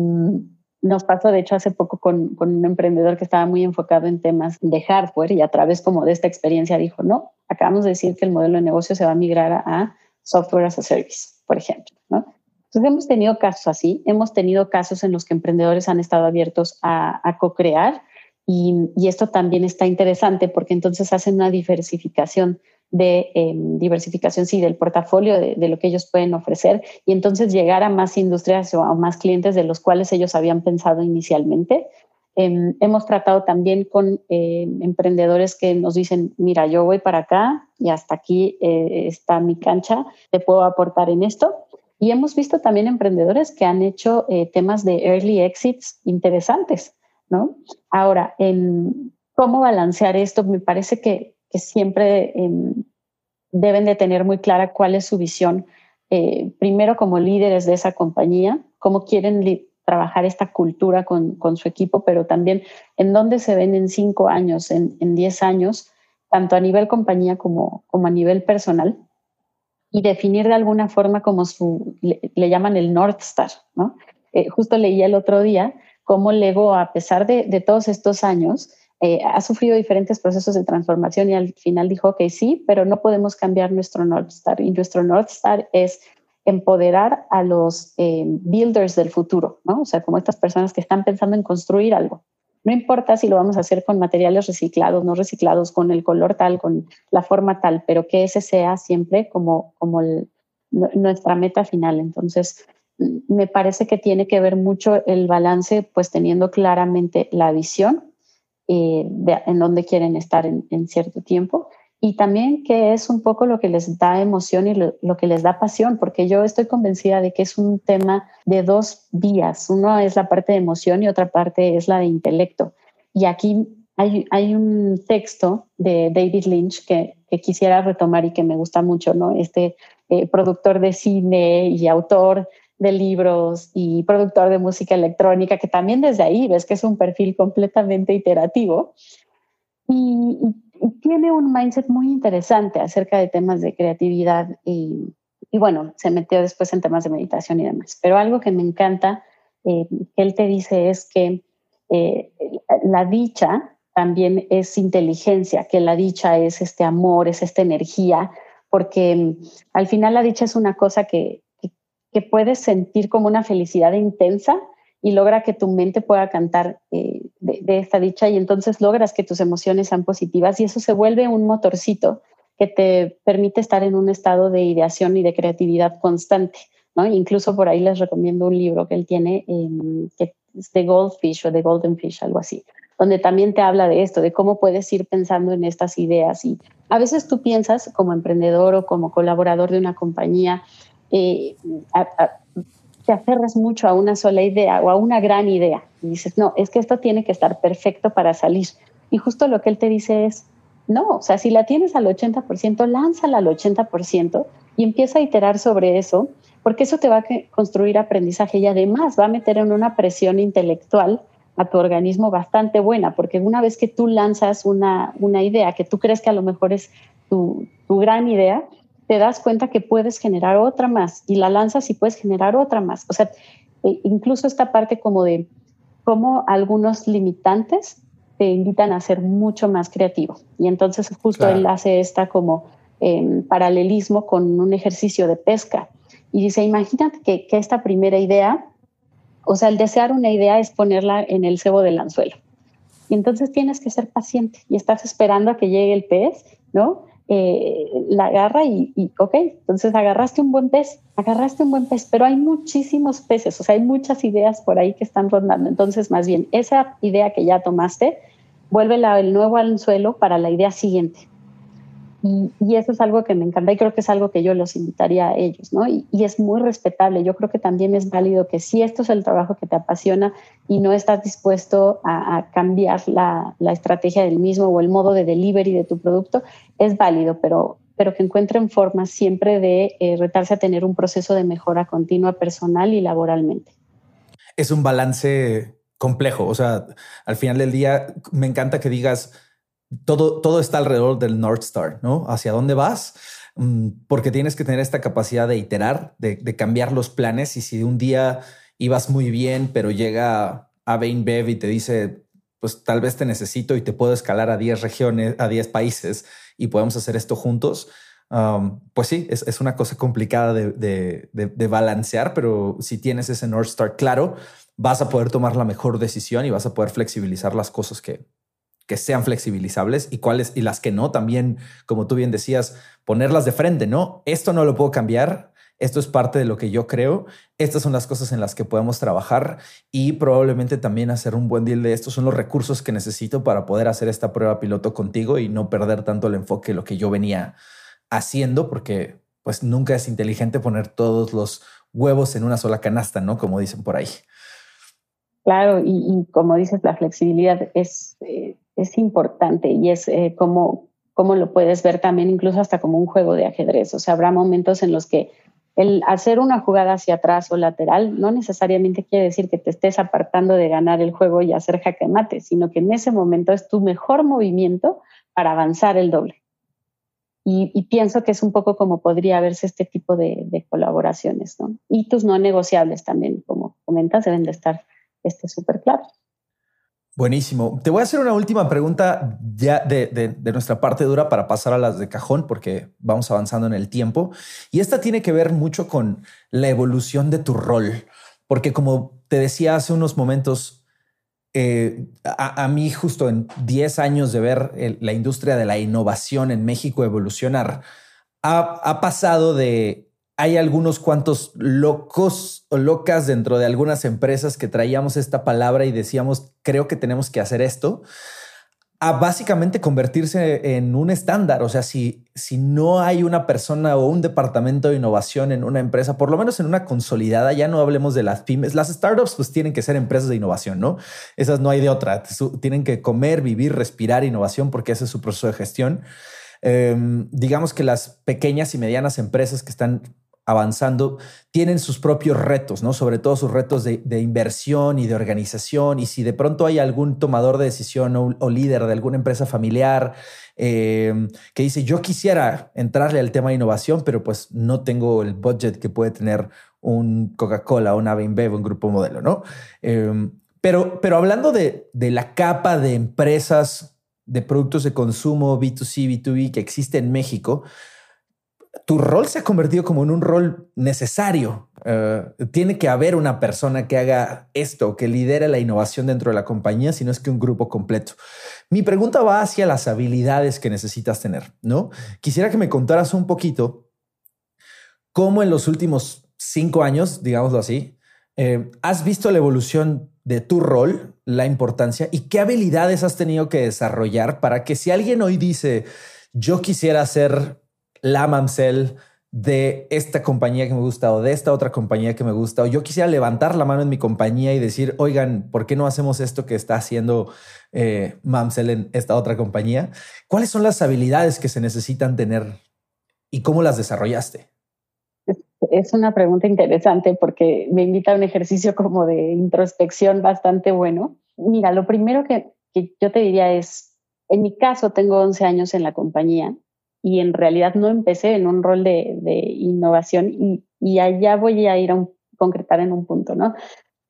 A: nos pasó, de hecho, hace poco con, con, un emprendedor que estaba muy enfocado en temas de hardware y a través como de esta experiencia dijo, no, acabamos de decir que el modelo de negocio se va a migrar a, software as a service, por ejemplo, ¿no? Entonces hemos tenido casos así, hemos tenido casos en los que emprendedores han estado abiertos a, a co-crear y, y, esto también está interesante porque entonces hacen una diversificación de em, diversificación, sí, del portafolio de, lo que ellos pueden ofrecer y entonces llegar a más industrias o a más clientes de los cuales ellos habían pensado inicialmente. Em, hemos tratado también con em, emprendedores que nos dicen, mira, yo voy para acá y hasta aquí eh, está mi cancha, te puedo aportar en esto. Y hemos visto también emprendedores que han hecho eh, temas de early exits interesantes, ¿no? Ahora, en cómo balancear esto, me parece que que siempre em, deben de tener muy clara cuál es su visión, eh, primero como líderes de esa compañía, cómo quieren trabajar esta cultura con, con, su equipo, pero también en dónde se ven en cinco años, en, en diez años, tanto a nivel compañía como, como a nivel personal, y definir de alguna forma como su, le, llaman el North Star, ¿no? Eh, justo leí el otro día cómo Lego, a pesar de, de todos estos años, eh, ha sufrido diferentes procesos de transformación y al final dijo que sí, pero no podemos cambiar nuestro North Star. Y nuestro North Star es empoderar a los eh, builders del futuro, ¿no? O sea, como estas personas que están pensando en construir algo. No importa si lo vamos a hacer con materiales reciclados, no reciclados, con el color tal, con la forma tal, pero que ese sea siempre como, como nuestra meta final. Entonces, me parece que tiene que ver mucho el balance, pues teniendo claramente la visión eh, en dónde quieren estar en, cierto tiempo y también que es un poco lo que les da emoción y lo, que les da pasión, porque yo estoy convencida de que es un tema de dos vías. Uno es la parte de emoción y otra parte es la de intelecto. Y aquí hay, hay un texto de David Lynch que, quisiera retomar y que me gusta mucho, ¿no? Este eh, productor de cine y autor de libros y productor de música electrónica, que también desde ahí ves que es un perfil completamente iterativo. Y, tiene un mindset muy interesante acerca de temas de creatividad y, bueno, se metió después en temas de meditación y demás. Pero algo que me encanta eh, que él te dice es que eh, la dicha también es inteligencia, que la dicha es este amor, es esta energía, porque al final la dicha es una cosa que, que puedes sentir como una felicidad intensa y logra que tu mente pueda cantar eh, de, esta dicha y entonces logras que tus emociones sean positivas y eso se vuelve un motorcito que te permite estar en un estado de ideación y de creatividad constante. ¿no? Incluso por ahí les recomiendo un libro que él tiene, em, que es The Goldfish o The Golden Fish, algo así, donde también te habla de esto, de cómo puedes ir pensando en estas ideas. Y a veces tú piensas como emprendedor o como colaborador de una compañía, eh, te aferras mucho a una sola idea o a una gran idea y dices, no, es que esto tiene que estar perfecto para salir. Y justo lo que él te dice es, no, o sea, si la tienes al 80%, lánzala al 80% y empieza a iterar sobre eso, porque eso te va a construir aprendizaje y además va a meter en una presión intelectual a tu organismo bastante buena, porque una vez que tú lanzas una, una idea que tú crees que a lo mejor es tu, tu gran idea, te das cuenta que puedes generar otra más y la lanzas y puedes generar otra más. O sea, e incluso esta parte como de cómo algunos limitantes te invitan a ser mucho más creativo. Y entonces justo él hace esta como eh, paralelismo con un ejercicio de pesca. Y dice, imagínate que, que, esta primera idea, o sea, el desear una idea es ponerla en el cebo del anzuelo. Y entonces tienes que ser paciente y estás esperando a que llegue el pez, ¿no? Eh, la agarra y, y, ok, entonces agarraste un buen pez, agarraste un buen pez, pero hay muchísimos peces, o sea, hay muchas ideas por ahí que están rondando. Entonces, más bien, esa idea que ya tomaste, vuélvela el nuevo anzuelo para la idea siguiente. Y, eso es algo que me encanta y creo que es algo que yo los invitaría a ellos, ¿no? Y, es muy respetable. Yo creo que también es válido que si esto es el trabajo que te apasiona y no estás dispuesto a, cambiar la, estrategia del mismo o el modo de delivery de tu producto, es válido, pero, pero que encuentren formas siempre de eh, retarse a tener un proceso de mejora continua personal y laboralmente.
B: Es un balance complejo. O sea, al final del día, me encanta que digas todo, todo está alrededor del North Star, ¿no? ¿Hacia dónde vas? Mm, porque tienes que tener esta capacidad de iterar, de, cambiar los planes. Y si un día ibas muy bien, pero llega a Bev y te dice, pues tal vez te necesito y te puedo escalar a 10 regiones, a 10 países y podemos hacer esto juntos. Um, pues sí, es, una cosa complicada de, de, balancear, pero si tienes ese North Star claro, vas a poder tomar la mejor decisión y vas a poder flexibilizar las cosas que, que sean flexibilizables y cuáles y las que no también, como tú bien decías, ponerlas de frente, ¿no? Esto no lo puedo cambiar, esto es parte de lo que yo creo, estas son las cosas en las que podemos trabajar y probablemente también hacer un buen deal de estos son los recursos que necesito para poder hacer esta prueba piloto contigo y no perder tanto el enfoque de lo que yo venía haciendo, porque pues nunca es inteligente poner todos los huevos en una sola canasta, ¿no? Como dicen por ahí.
A: Claro, y, como dices, la flexibilidad es, eh, es importante y es eh, como, como lo puedes ver también incluso hasta como un juego de ajedrez. O sea, habrá momentos en los que el hacer una jugada hacia atrás o lateral no necesariamente quiere decir que te estés apartando de ganar el juego y hacer jaque mate, sino que en ese momento es tu mejor movimiento para avanzar el doble. Y, pienso que es un poco como podría verse este tipo de, colaboraciones, ¿no? Y tus no negociables también, como comentas, deben de estar súper claros.
B: Buenísimo. Te voy a hacer una última pregunta ya de, nuestra parte dura para pasar a las de cajón, porque vamos avanzando en el tiempo. Y esta tiene que ver mucho con la evolución de tu rol, porque como te decía hace unos momentos, eh, a, mí justo en 10 años de ver la industria de la innovación en México evolucionar, ha pasado de hay algunos cuantos locos o locas dentro de algunas empresas que traíamos esta palabra y decíamos, creo que tenemos que hacer esto, a básicamente convertirse en un estándar. O sea, si, si no hay una persona o un departamento de innovación en una empresa, por lo menos en una consolidada, ya no hablemos de las pymes, las startups pues tienen que ser empresas de innovación, ¿no? Esas no hay de otra. Tienen que comer, vivir, respirar innovación porque ese es su proceso de gestión. Em, digamos que las pequeñas y medianas empresas que están avanzando, tienen sus propios retos, ¿no? Sobre todo sus retos de, inversión y de organización. Y si de pronto hay algún tomador de decisión o, líder de alguna empresa familiar eh, que dice, yo quisiera entrarle al tema de innovación, pero pues no tengo el budget que puede tener un Coca-Cola, una InBev, un grupo modelo, ¿no? Eh, pero, pero hablando de, de la capa de empresas de productos de consumo B2C, B2B que existe en México, tu rol se ha convertido como en un rol necesario. Eh, tiene que haber una persona que haga esto, que lidere la innovación dentro de la compañía, sino es que un grupo completo. Mi pregunta va hacia las habilidades que necesitas tener, ¿no? Quisiera que me contaras un poquito cómo en los últimos cinco años, digámoslo así, eh, has visto la evolución de tu rol, la importancia y qué habilidades has tenido que desarrollar para que si alguien hoy dice, yo quisiera ser la mamsel de esta compañía que me gusta o de esta otra compañía que me gusta, o yo quisiera levantar la mano en mi compañía y decir, oigan, ¿por qué no hacemos esto que está haciendo eh, Mamsel en esta otra compañía? ¿Cuáles son las habilidades que se necesitan tener y cómo las desarrollaste?
A: Es una pregunta interesante porque me invita a un ejercicio como de introspección bastante bueno. Mira, lo primero que, que yo te diría es, en mi caso tengo 11 años en la compañía y en realidad no empecé en un rol de, innovación y, allá voy a ir a concretar en un punto, ¿no?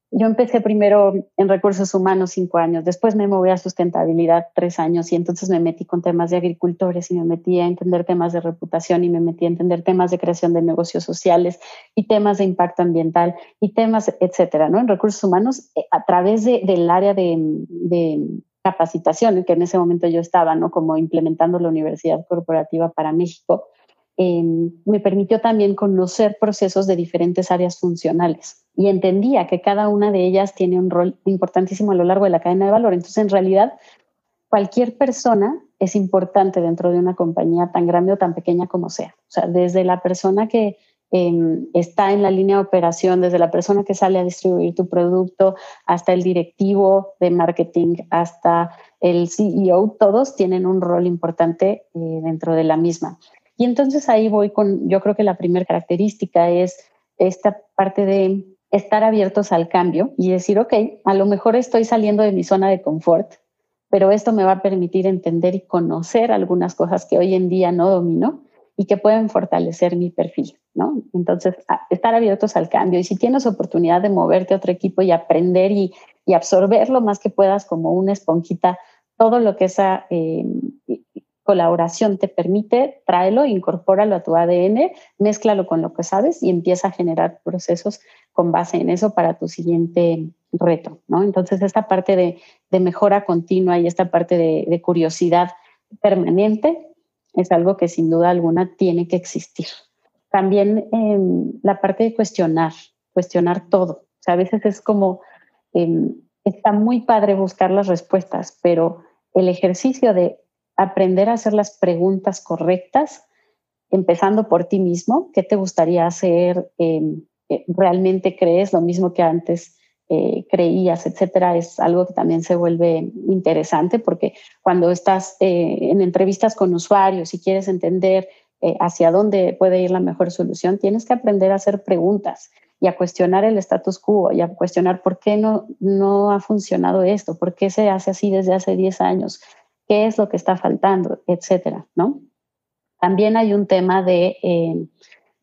A: Yo empecé primero en recursos humanos cinco años, después me moví a sustentabilidad tres años y entonces me metí con temas de agricultores y me metí a entender temas de reputación y me metí a entender temas de creación de negocios sociales y temas de impacto ambiental y temas, etcétera, ¿no? En recursos humanos, eh, a través de, del área de capacitación que en ese momento yo estaba, ¿no? Como implementando la Universidad Corporativa para México, eh, me permitió también conocer procesos de diferentes áreas funcionales y entendía que cada una de ellas tiene un rol importantísimo a lo largo de la cadena de valor. Entonces, en realidad, cualquier persona es importante dentro de una compañía tan grande o tan pequeña como sea. O sea, desde la persona que está en la línea de operación, desde la persona que sale a distribuir tu producto hasta el directivo de marketing, hasta el CEO, todos tienen un rol importante eh, dentro de la misma. Y entonces ahí voy con, yo creo que la primera característica es esta parte de estar abiertos al cambio y decir, ok, a lo mejor estoy saliendo de mi zona de confort, pero esto me va a permitir entender y conocer algunas cosas que hoy en día no domino y que pueden fortalecer mi perfil, ¿no? Entonces, estar abiertos al cambio y si tienes oportunidad de moverte a otro equipo y aprender y, absorber lo más que puedas como una esponjita, todo lo que esa eh, colaboración te permite, tráelo, incorpóralo a tu ADN, mézclalo con lo que sabes y empieza a generar procesos con base en eso para tu siguiente reto, ¿no? Entonces, esta parte de, mejora continua y esta parte de curiosidad permanente es algo que sin duda alguna tiene que existir. También em, la parte de cuestionar, cuestionar todo. O sea, a veces es como, em, está muy padre buscar las respuestas, pero el ejercicio de aprender a hacer las preguntas correctas, empezando por ti mismo, ¿qué te gustaría hacer? Em, eh, ¿Realmente crees lo mismo que antes? Eh, creías, etcétera, es algo que también se vuelve interesante porque cuando estás eh, en entrevistas con usuarios y quieres entender eh, hacia dónde puede ir la mejor solución, tienes que aprender a hacer preguntas y a cuestionar el status quo y a cuestionar por qué no, no ha funcionado esto, por qué se hace así desde hace 10 años, qué es lo que está faltando, etcétera, ¿no? También hay un tema de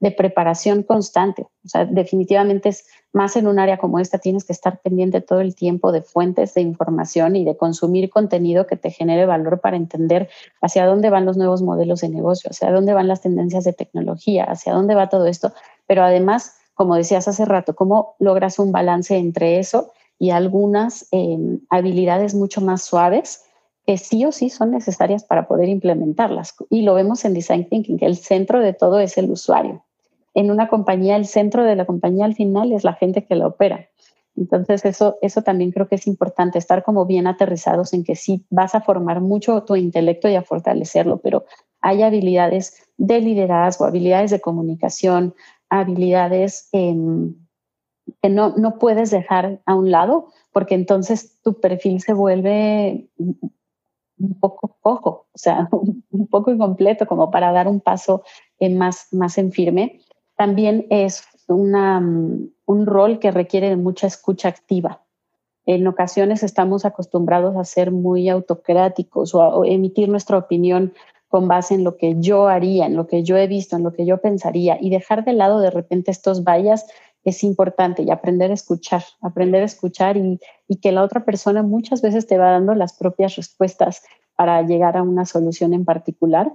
A: de preparación constante. O sea, definitivamente es más en un área como esta, tienes que estar pendiente todo el tiempo de fuentes de información y de consumir contenido que te genere valor para entender hacia dónde van los nuevos modelos de negocio, hacia dónde van las tendencias de tecnología, hacia dónde va todo esto. Pero además, como decías hace rato, cómo logras un balance entre eso y algunas eh, habilidades mucho más suaves que sí o sí son necesarias para poder implementarlas. Y lo vemos en Design Thinking, que el centro de todo es el usuario en una compañía, el centro de la compañía al final es la gente que la opera. Entonces, eso, eso también creo que es importante, estar como bien aterrizados en que sí vas a formar mucho tu intelecto y a fortalecerlo, pero hay habilidades de liderazgo, habilidades de comunicación, habilidades em, que no, no puedes dejar a un lado, porque entonces tu perfil se vuelve un poco cojo, o sea, un poco incompleto como para dar un paso más, más en firme también es una, mm, un rol que requiere de mucha escucha activa. En ocasiones estamos acostumbrados a ser muy autocráticos o a emitir nuestra opinión con base en lo que yo haría, en lo que yo he visto, en lo que yo pensaría y dejar de lado de repente estos vallas es importante y aprender a escuchar, aprender a escuchar y, y que la otra persona muchas veces te va dando las propias respuestas para llegar a una solución en particular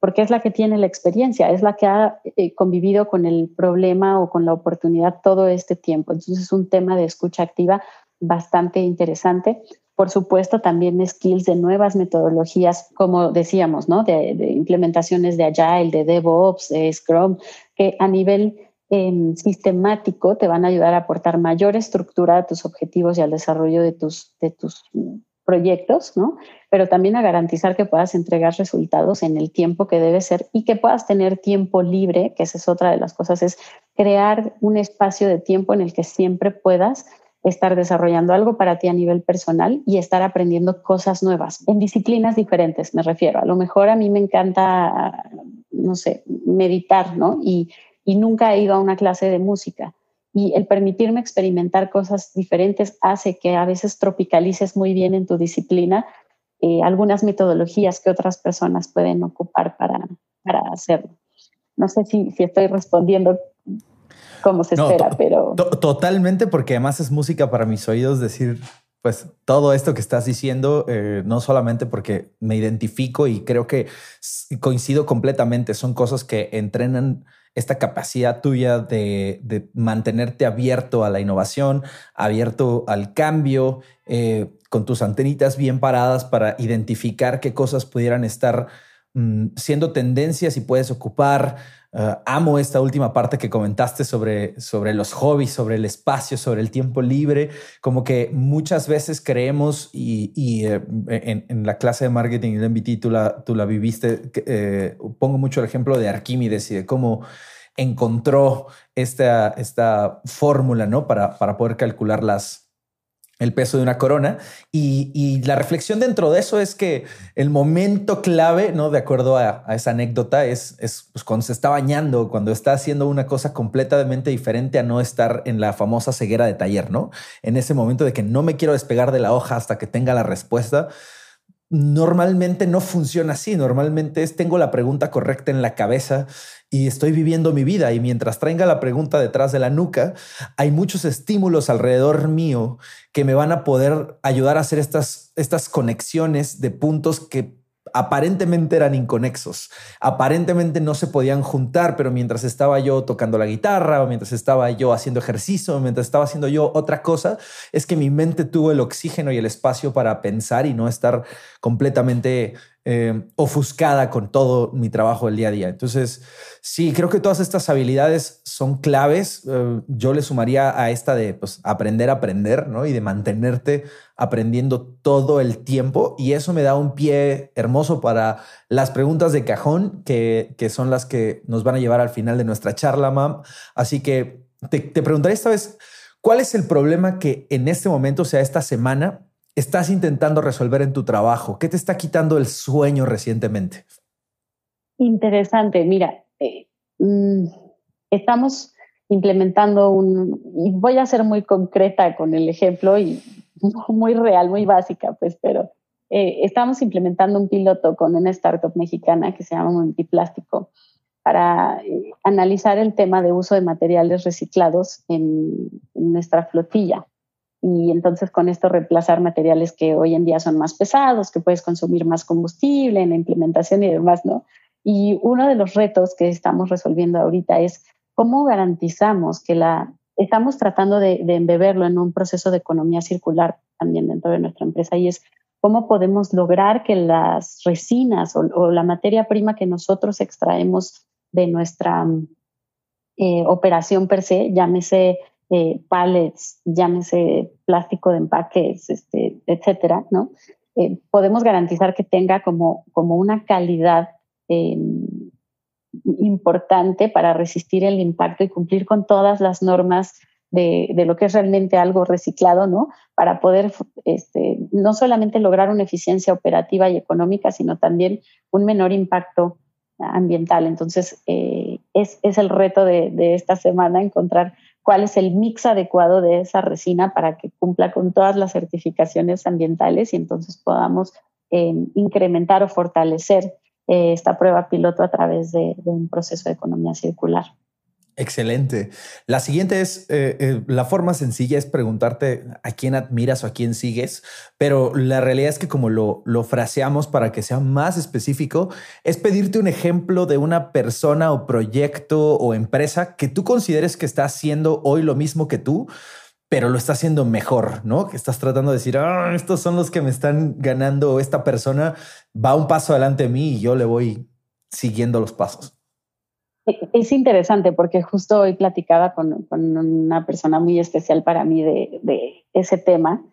A: porque es la que tiene la experiencia, es la que ha eh, convivido con el problema o con la oportunidad todo este tiempo. Entonces es un tema de escucha activa bastante interesante. Por supuesto, también skills de nuevas metodologías, como decíamos, ¿no? De, implementaciones de Agile, de DevOps, de Scrum, que a nivel em, sistemático te van a ayudar a aportar mayor estructura a tus objetivos y al desarrollo de tus, de tus proyectos, ¿no? Pero también a garantizar que puedas entregar resultados en el tiempo que debe ser y que puedas tener tiempo libre, que esa es otra de las cosas, es crear un espacio de tiempo en el que siempre puedas estar desarrollando algo para ti a nivel personal y estar aprendiendo cosas nuevas en disciplinas diferentes, me refiero. A lo mejor a mí me encanta, no sé, meditar, ¿no? Y, y nunca he ido a una clase de música. Y el permitirme experimentar cosas diferentes hace que a veces tropicalices muy bien en tu disciplina eh, algunas metodologías que otras personas pueden ocupar para, para hacerlo. No sé si, si estoy respondiendo como se espera, pero...
B: totalmente, porque además es música para mis oídos decir, pues todo esto que estás diciendo, eh, no solamente porque me identifico y creo que coincido completamente, son cosas que entrenan esta capacidad tuya de, mantenerte abierto a la innovación, abierto al cambio, eh, con tus antenitas bien paradas para identificar qué cosas pudieran estar mm, siendo tendencias y puedes ocupar eh, amo esta última parte que comentaste sobre, sobre los hobbies, sobre el espacio, sobre el tiempo libre. Como que muchas veces creemos, y, eh, en, la clase de marketing de MBT tú la, tú la viviste, eh, pongo mucho el ejemplo de Arquímedes y de cómo encontró esta, esta fórmula ¿no? para, para poder calcular las, el peso de una corona. Y, la reflexión dentro de eso es que el momento clave, ¿no? De acuerdo a, esa anécdota, es, es pues, cuando se está bañando, cuando está haciendo una cosa completamente diferente a no estar en la famosa ceguera de taller, ¿no? En ese momento de que no me quiero despegar de la hoja hasta que tenga la respuesta. Normalmente no funciona así. Normalmente es tengo la pregunta correcta en la cabeza y estoy viviendo mi vida y mientras traiga la pregunta detrás de la nuca, hay muchos estímulos alrededor mío que me van a poder ayudar a hacer estas, estas conexiones de puntos que aparentemente eran inconexos, aparentemente no se podían juntar, pero mientras estaba yo tocando la guitarra o mientras estaba yo haciendo ejercicio o mientras estaba haciendo yo otra cosa, es que mi mente tuvo el oxígeno y el espacio para pensar y no estar completamente eh, ofuscada con todo mi trabajo del día a día. Entonces, sí, creo que todas estas habilidades son claves. Eh, yo le sumaría a esta de pues, aprender a aprender, ¿no? Y de mantenerte aprendiendo todo el tiempo. Y eso me da un pie hermoso para las preguntas de cajón, que, que son las que nos van a llevar al final de nuestra charla, mam. Así que te, te preguntaré esta vez, ¿cuál es el problema que en este momento, o sea, esta semana, estás intentando resolver en tu trabajo? ¿Qué te está quitando el sueño recientemente?
A: Interesante. Mira, eh, mm, estamos implementando un, y voy a ser muy concreta con el ejemplo y muy real, muy básica, pues, pero eh, estamos implementando un piloto con una startup mexicana que se llama Multiplástico para eh, analizar el tema de uso de materiales reciclados en nuestra flotilla y entonces con esto reemplazar materiales que hoy en día son más pesados, que puedes consumir más combustible en la implementación y demás, ¿no? Y uno de los retos que estamos resolviendo ahorita es cómo garantizamos que la... Estamos tratando de, embeberlo en un proceso de economía circular también dentro de nuestra empresa y es cómo podemos lograr que las resinas o, la materia prima que nosotros extraemos de nuestra eh, operación per se, llámese eh, llámese plástico de empaques, este, etcétera, ¿no? Eh, podemos garantizar que tenga como, como una calidad em, importante para resistir el impacto y cumplir con todas las normas de, de, lo que es realmente algo reciclado, ¿no? Para poder este, no solamente lograr una eficiencia operativa y económica, sino también un menor impacto ambiental. Entonces, eh, es, es, el reto de, de, esta semana encontrar cuál es el mix adecuado de esa resina para que cumpla con todas las certificaciones ambientales y entonces podamos eh, incrementar o fortalecer eh, esta prueba piloto a través de, un proceso de economía circular.
B: Excelente. La siguiente es, eh, la forma sencilla es preguntarte a quién admiras o a quién sigues, pero la realidad es que como lo, lo fraseamos para que sea más específico, es pedirte un ejemplo de una persona o proyecto o empresa que tú consideres que está haciendo hoy lo mismo que tú, pero lo está haciendo mejor, ¿no? Que estás tratando de decir, ah, estos son los que me están ganando, esta persona va un paso adelante de mí y yo le voy siguiendo los pasos.
A: Es interesante porque justo hoy platicaba con, con una persona muy especial para mí de, de ese tema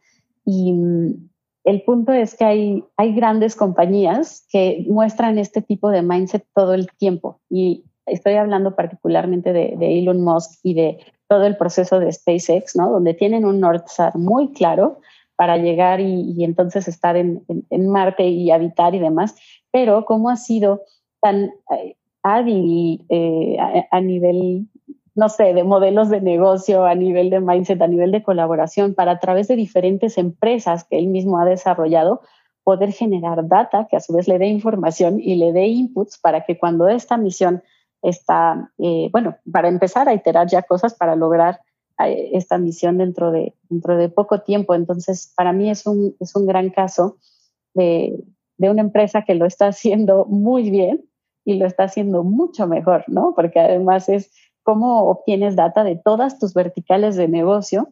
A: y mm, el punto es que hay, hay grandes compañías que muestran este tipo de mindset todo el tiempo y estoy hablando particularmente de, Elon Musk y de todo el proceso de SpaceX, ¿no? Donde tienen un North Star muy claro para llegar y, entonces estar en, Marte y habitar y demás, pero cómo ha sido tan eh, hábil eh, a, nivel, no sé, de modelos de negocio, a nivel de mindset, a nivel de colaboración, para a través de diferentes empresas que él mismo ha desarrollado, poder generar data que a su vez le dé información y le dé inputs para que cuando esta misión está, eh, bueno, para empezar a iterar ya cosas para lograr eh, esta misión dentro de, dentro de poco tiempo. Entonces, para mí es un, es un gran caso de, de una empresa que lo está haciendo muy bien y lo está haciendo mucho mejor, ¿no? Porque además es cómo obtienes data de todas tus verticales de negocio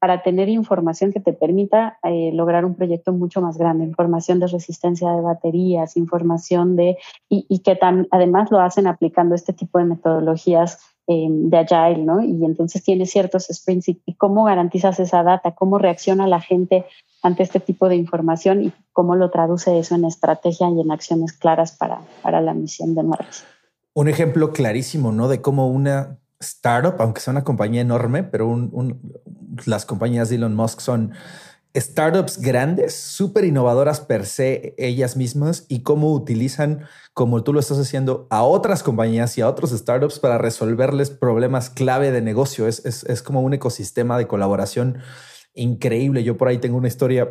A: para tener información que te permita eh, lograr un proyecto mucho más grande, información de resistencia de baterías, información de, y, que además lo hacen aplicando este tipo de metodologías eh, de Agile, ¿no? Y entonces tienes ciertos sprints y, cómo garantizas esa data, cómo reacciona la gente ante este tipo de información y cómo lo traduce eso en estrategia y en acciones claras para, para la misión de Marte.
B: Un ejemplo clarísimo, ¿no? De cómo una startup, aunque sea una compañía enorme, pero las compañías de Elon Musk son startups grandes, súper innovadoras per se ellas mismas y cómo utilizan, como tú lo estás haciendo, a otras compañías y a otros startups para resolverles problemas clave de negocio. Es, es, es como un ecosistema de colaboración increíble. Yo por ahí tengo una historia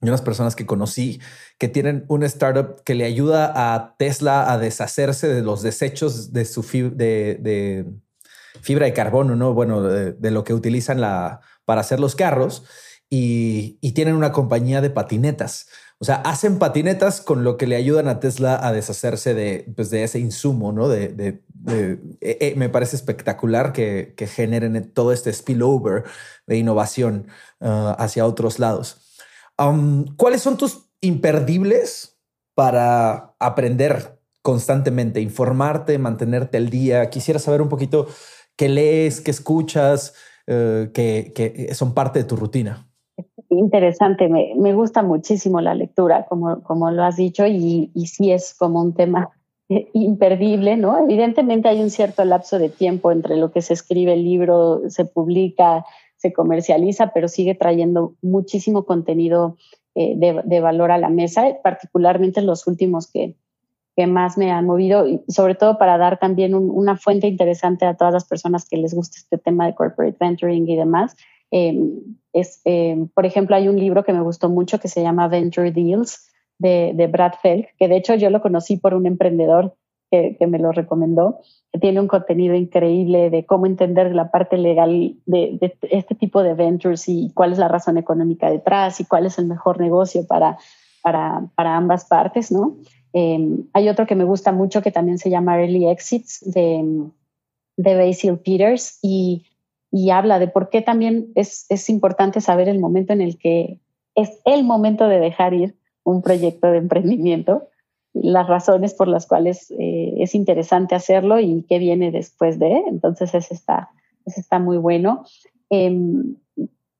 B: de unas personas que conocí que tienen una startup que le ayuda a Tesla a deshacerse de los desechos de su de, fibra de carbono, no? Bueno, de, lo que utilizan la, para hacer los carros y, tienen una compañía de patinetas. O sea, hacen patinetas con lo que le ayudan a Tesla a deshacerse de, pues, de ese insumo, ¿no? De, eh, eh, me parece espectacular que, generen todo este spillover de innovación uh, hacia otros lados. ¿Cuáles son tus imperdibles para aprender constantemente, informarte, mantenerte al día? Quisiera saber un poquito qué lees, qué escuchas, uh, que, son parte de tu rutina
A: interesante, me, me, gusta muchísimo la lectura, como, como lo has dicho, y, y sí es como un tema imperdible, ¿no? Evidentemente hay un cierto lapso de tiempo entre lo que se escribe el libro, se publica, se comercializa, pero sigue trayendo muchísimo contenido eh, de, de, valor a la mesa, particularmente los últimos que, que más me han movido y sobre todo para dar también una fuente interesante a todas las personas que les gusta este tema de corporate venturing y demás. Em, es, em, por ejemplo, hay un libro que me gustó mucho que se llama Venture Deals, de, Brad Feld, que de hecho yo lo conocí por un emprendedor que, me lo recomendó, que tiene un contenido increíble de cómo entender la parte legal de, este tipo de ventures y cuál es la razón económica detrás y cuál es el mejor negocio para, para, ambas partes, ¿no? Em, hay otro que me gusta mucho que también se llama Early Exits de, de Basil Peters y, y habla de por qué también es, es importante saber el momento en el que es el momento de dejar ir un proyecto de emprendimiento, las razones por las cuales eh, es interesante hacerlo y qué viene después de. Entonces, ese está, está muy bueno. Em,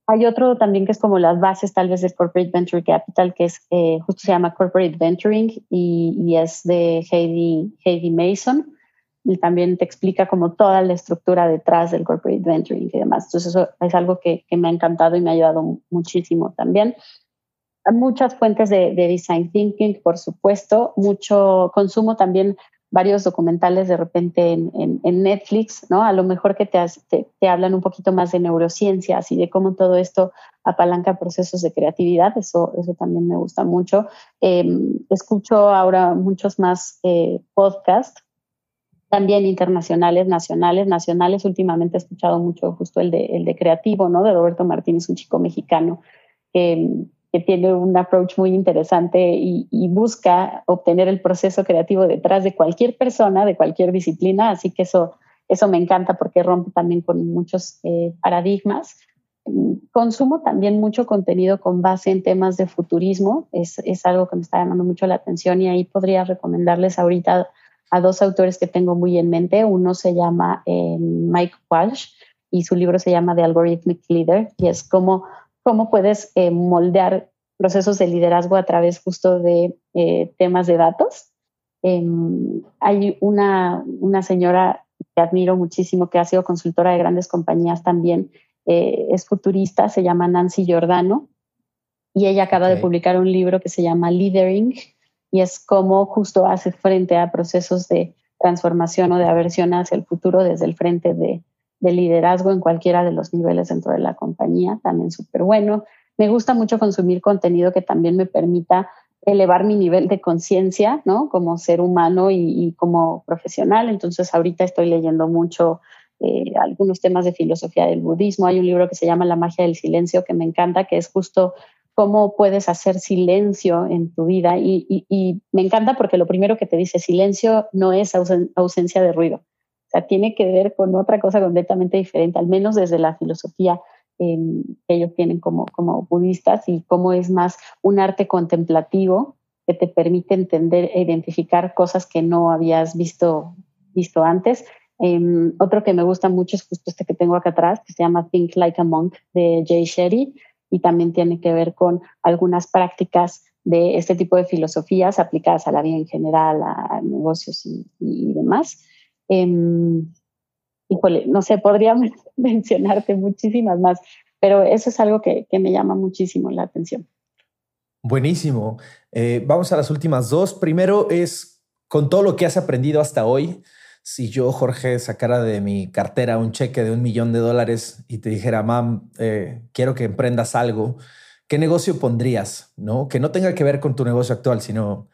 A: hay otro también que es como las bases tal vez del Corporate Venture Capital, que es eh, justo se llama Corporate Venturing y, es de Heidi, Heidi Mason. Y también te explica como toda la estructura detrás del Corporate Venturing y demás. Entonces eso es algo que, que me ha encantado y me ha ayudado muchísimo también muchas fuentes de, design thinking, por supuesto, mucho consumo también varios documentales de repente en, Netflix, ¿no? A lo mejor que te, te, hablan un poquito más de neurociencias y de cómo todo esto apalanca procesos de creatividad, eso, eso también me gusta mucho. Em, escucho ahora muchos más eh, podcasts, también internacionales, nacionales, nacionales. Últimamente he escuchado mucho justo el de, el de Creativo, ¿no? De Roberto Martínez, un chico mexicano que que tiene un approach muy interesante y, busca obtener el proceso creativo detrás de cualquier persona, de cualquier disciplina, así que eso, eso me encanta porque rompe también con muchos eh, paradigmas. Consumo también mucho contenido con base en temas de futurismo, es, es, algo que me está llamando mucho la atención y ahí podría recomendarles ahorita a dos autores que tengo muy en mente. Uno se llama eh, Mike Walsh y su libro se llama The Algorithmic Leader y es como cómo puedes eh, moldear procesos de liderazgo a través justo de eh, temas de datos. Em, hay una, una señora que admiro muchísimo, que ha sido consultora de grandes compañías también, eh, es futurista, se llama Nancy Giordano, y ella acaba de publicar un libro que se llama Leadering, y es cómo justo hace frente a procesos de transformación o de aversión hacia el futuro desde el frente de, de liderazgo en cualquiera de los niveles dentro de la compañía, también súper bueno. Me gusta mucho consumir contenido que también me permita elevar mi nivel de conciencia, ¿no? Como ser humano y, como profesional. Entonces, ahorita estoy leyendo mucho eh, algunos temas de filosofía del budismo. Hay un libro que se llama La magia del silencio que me encanta, que es justo cómo puedes hacer silencio en tu vida. Y, y me encanta porque lo primero que te dice silencio no es ausencia de ruido. O sea, tiene que ver con otra cosa completamente diferente, al menos desde la filosofía que ellos tienen como, como budistas y cómo es más un arte contemplativo que te permite entender e identificar cosas que no habías visto, visto antes. Em, otro que me gusta mucho es justo este que tengo acá atrás, que se llama Think Like a Monk de Jay Shetty y también tiene que ver con algunas prácticas de este tipo de filosofías aplicadas a la vida en general, a negocios y, demás. Eh, híjole, no sé, podría mencionarte muchísimas más, pero eso es algo que, me llama muchísimo la atención.
B: Buenísimo. Eh, vamos a las últimas dos. Primero es, con todo lo que has aprendido hasta hoy, si yo, Jorge, sacara de mi cartera un cheque de un millón de dólares y te dijera, mam, eh, quiero que emprendas algo, ¿qué negocio pondrías? ¿No? Que no tenga que ver con tu negocio actual, sino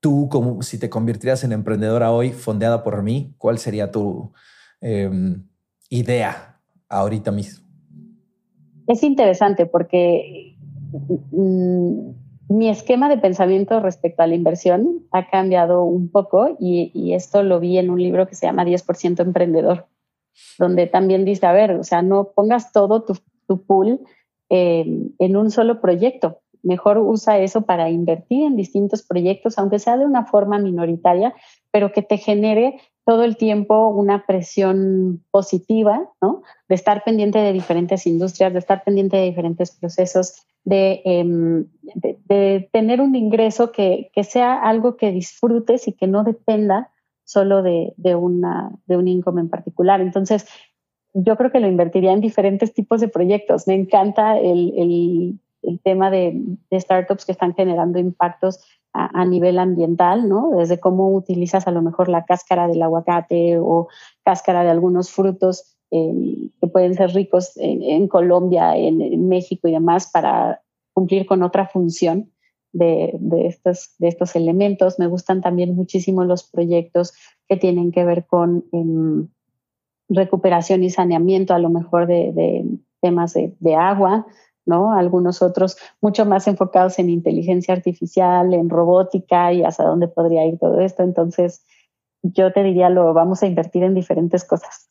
B: tú, como si te convirtieras en emprendedora hoy, fondeada por mí, ¿cuál sería tu em, idea ahorita mismo?
A: Es interesante porque mm, mi esquema de pensamiento respecto a la inversión ha cambiado un poco y, esto lo vi en un libro que se llama 10% Emprendedor, donde también dice, a ver, o sea, no pongas todo tu, pool en un solo proyecto, Mejor usa eso para invertir en distintos proyectos, aunque sea de una forma minoritaria, pero que te genere todo el tiempo una presión positiva, ¿no? De estar pendiente de diferentes industrias, de estar pendiente de diferentes procesos, de, em, tener un ingreso que, sea algo que disfrutes y que no dependa solo de, una, de un income en particular. Entonces, yo creo que lo invertiría en diferentes tipos de proyectos. Me encanta el el tema de, startups que están generando impactos a, nivel ambiental, ¿no? Desde cómo utilizas a lo mejor la cáscara del aguacate o cáscara de algunos frutos eh, que pueden ser ricos en, Colombia, en, México y demás para cumplir con otra función de, estos, de estos elementos. Me gustan también muchísimo los proyectos que tienen que ver con em, recuperación y saneamiento, a lo mejor de, temas de agua, ¿no? Algunos otros mucho más enfocados en inteligencia artificial, en robótica y hasta dónde podría ir todo esto. Entonces, yo te diría, lo vamos a invertir en diferentes cosas.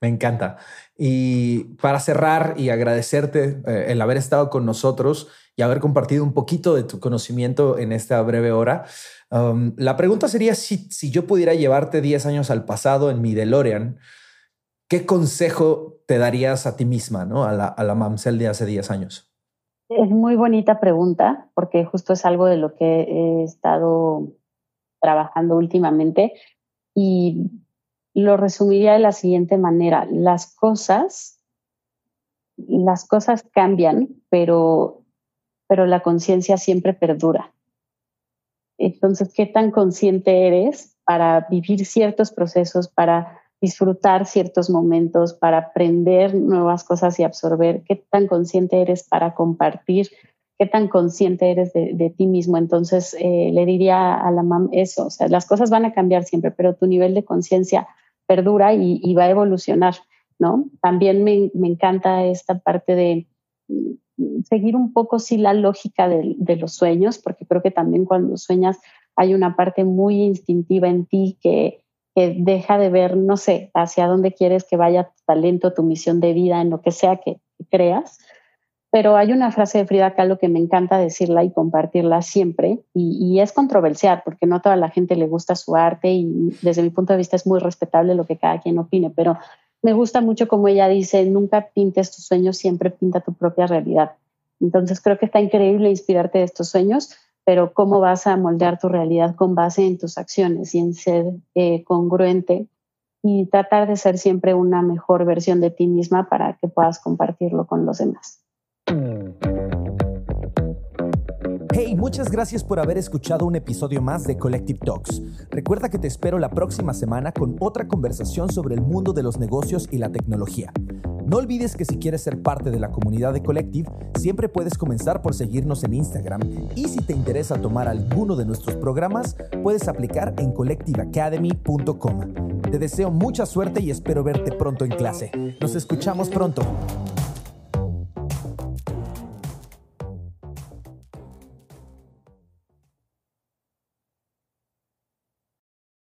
B: Me encanta. Y para cerrar y agradecerte eh, el haber estado con nosotros y haber compartido un poquito de tu conocimiento en esta breve hora, um, la pregunta sería si, si yo pudiera llevarte 10 años al pasado en mi DeLorean, ¿qué consejo te darías a ti misma, ¿no? a, la, a la Mamsel de hace 10 años?
A: Es muy bonita pregunta porque justo es algo de lo que he estado trabajando últimamente y lo resumiría de la siguiente manera. Las cosas, las cosas cambian, pero, pero la conciencia siempre perdura. Entonces, ¿qué tan consciente eres para vivir ciertos procesos, para disfrutar ciertos momentos, para aprender nuevas cosas y absorber, qué tan consciente eres para compartir, qué tan consciente eres de, ti mismo. Entonces, eh, le diría a la mam eso, o sea, las cosas van a cambiar siempre, pero tu nivel de conciencia perdura y, va a evolucionar, ¿no? También me, encanta esta parte de mm, seguir un poco, sí, la lógica de los sueños, porque creo que también cuando sueñas hay una parte muy instintiva en ti que que deja de ver, no sé, hacia dónde quieres que vaya tu talento, tu misión de vida, en lo que sea que, creas. Pero hay una frase de Frida Kahlo que me encanta decirla y compartirla siempre, y, es controversial porque no a toda la gente le gusta su arte y desde mi punto de vista es muy respetable lo que cada quien opine, pero me gusta mucho como ella dice, nunca pintes tus sueños, siempre pinta tu propia realidad. Entonces creo que está increíble inspirarte de estos sueños, pero cómo vas a moldear tu realidad con base en tus acciones y en ser eh, congruente y tratar de ser siempre una mejor versión de ti misma para que puedas compartirlo con los demás.
B: Hey, muchas gracias por haber escuchado un episodio más de Collective Talks. Recuerda que te espero la próxima semana con otra conversación sobre el mundo de los negocios y la tecnología. No olvides que si quieres ser parte de la comunidad de Collective, siempre puedes comenzar por seguirnos en Instagram y si te interesa tomar alguno de nuestros programas, puedes aplicar en collectiveacademy.com. Te deseo mucha suerte y espero verte pronto en clase. Nos escuchamos pronto.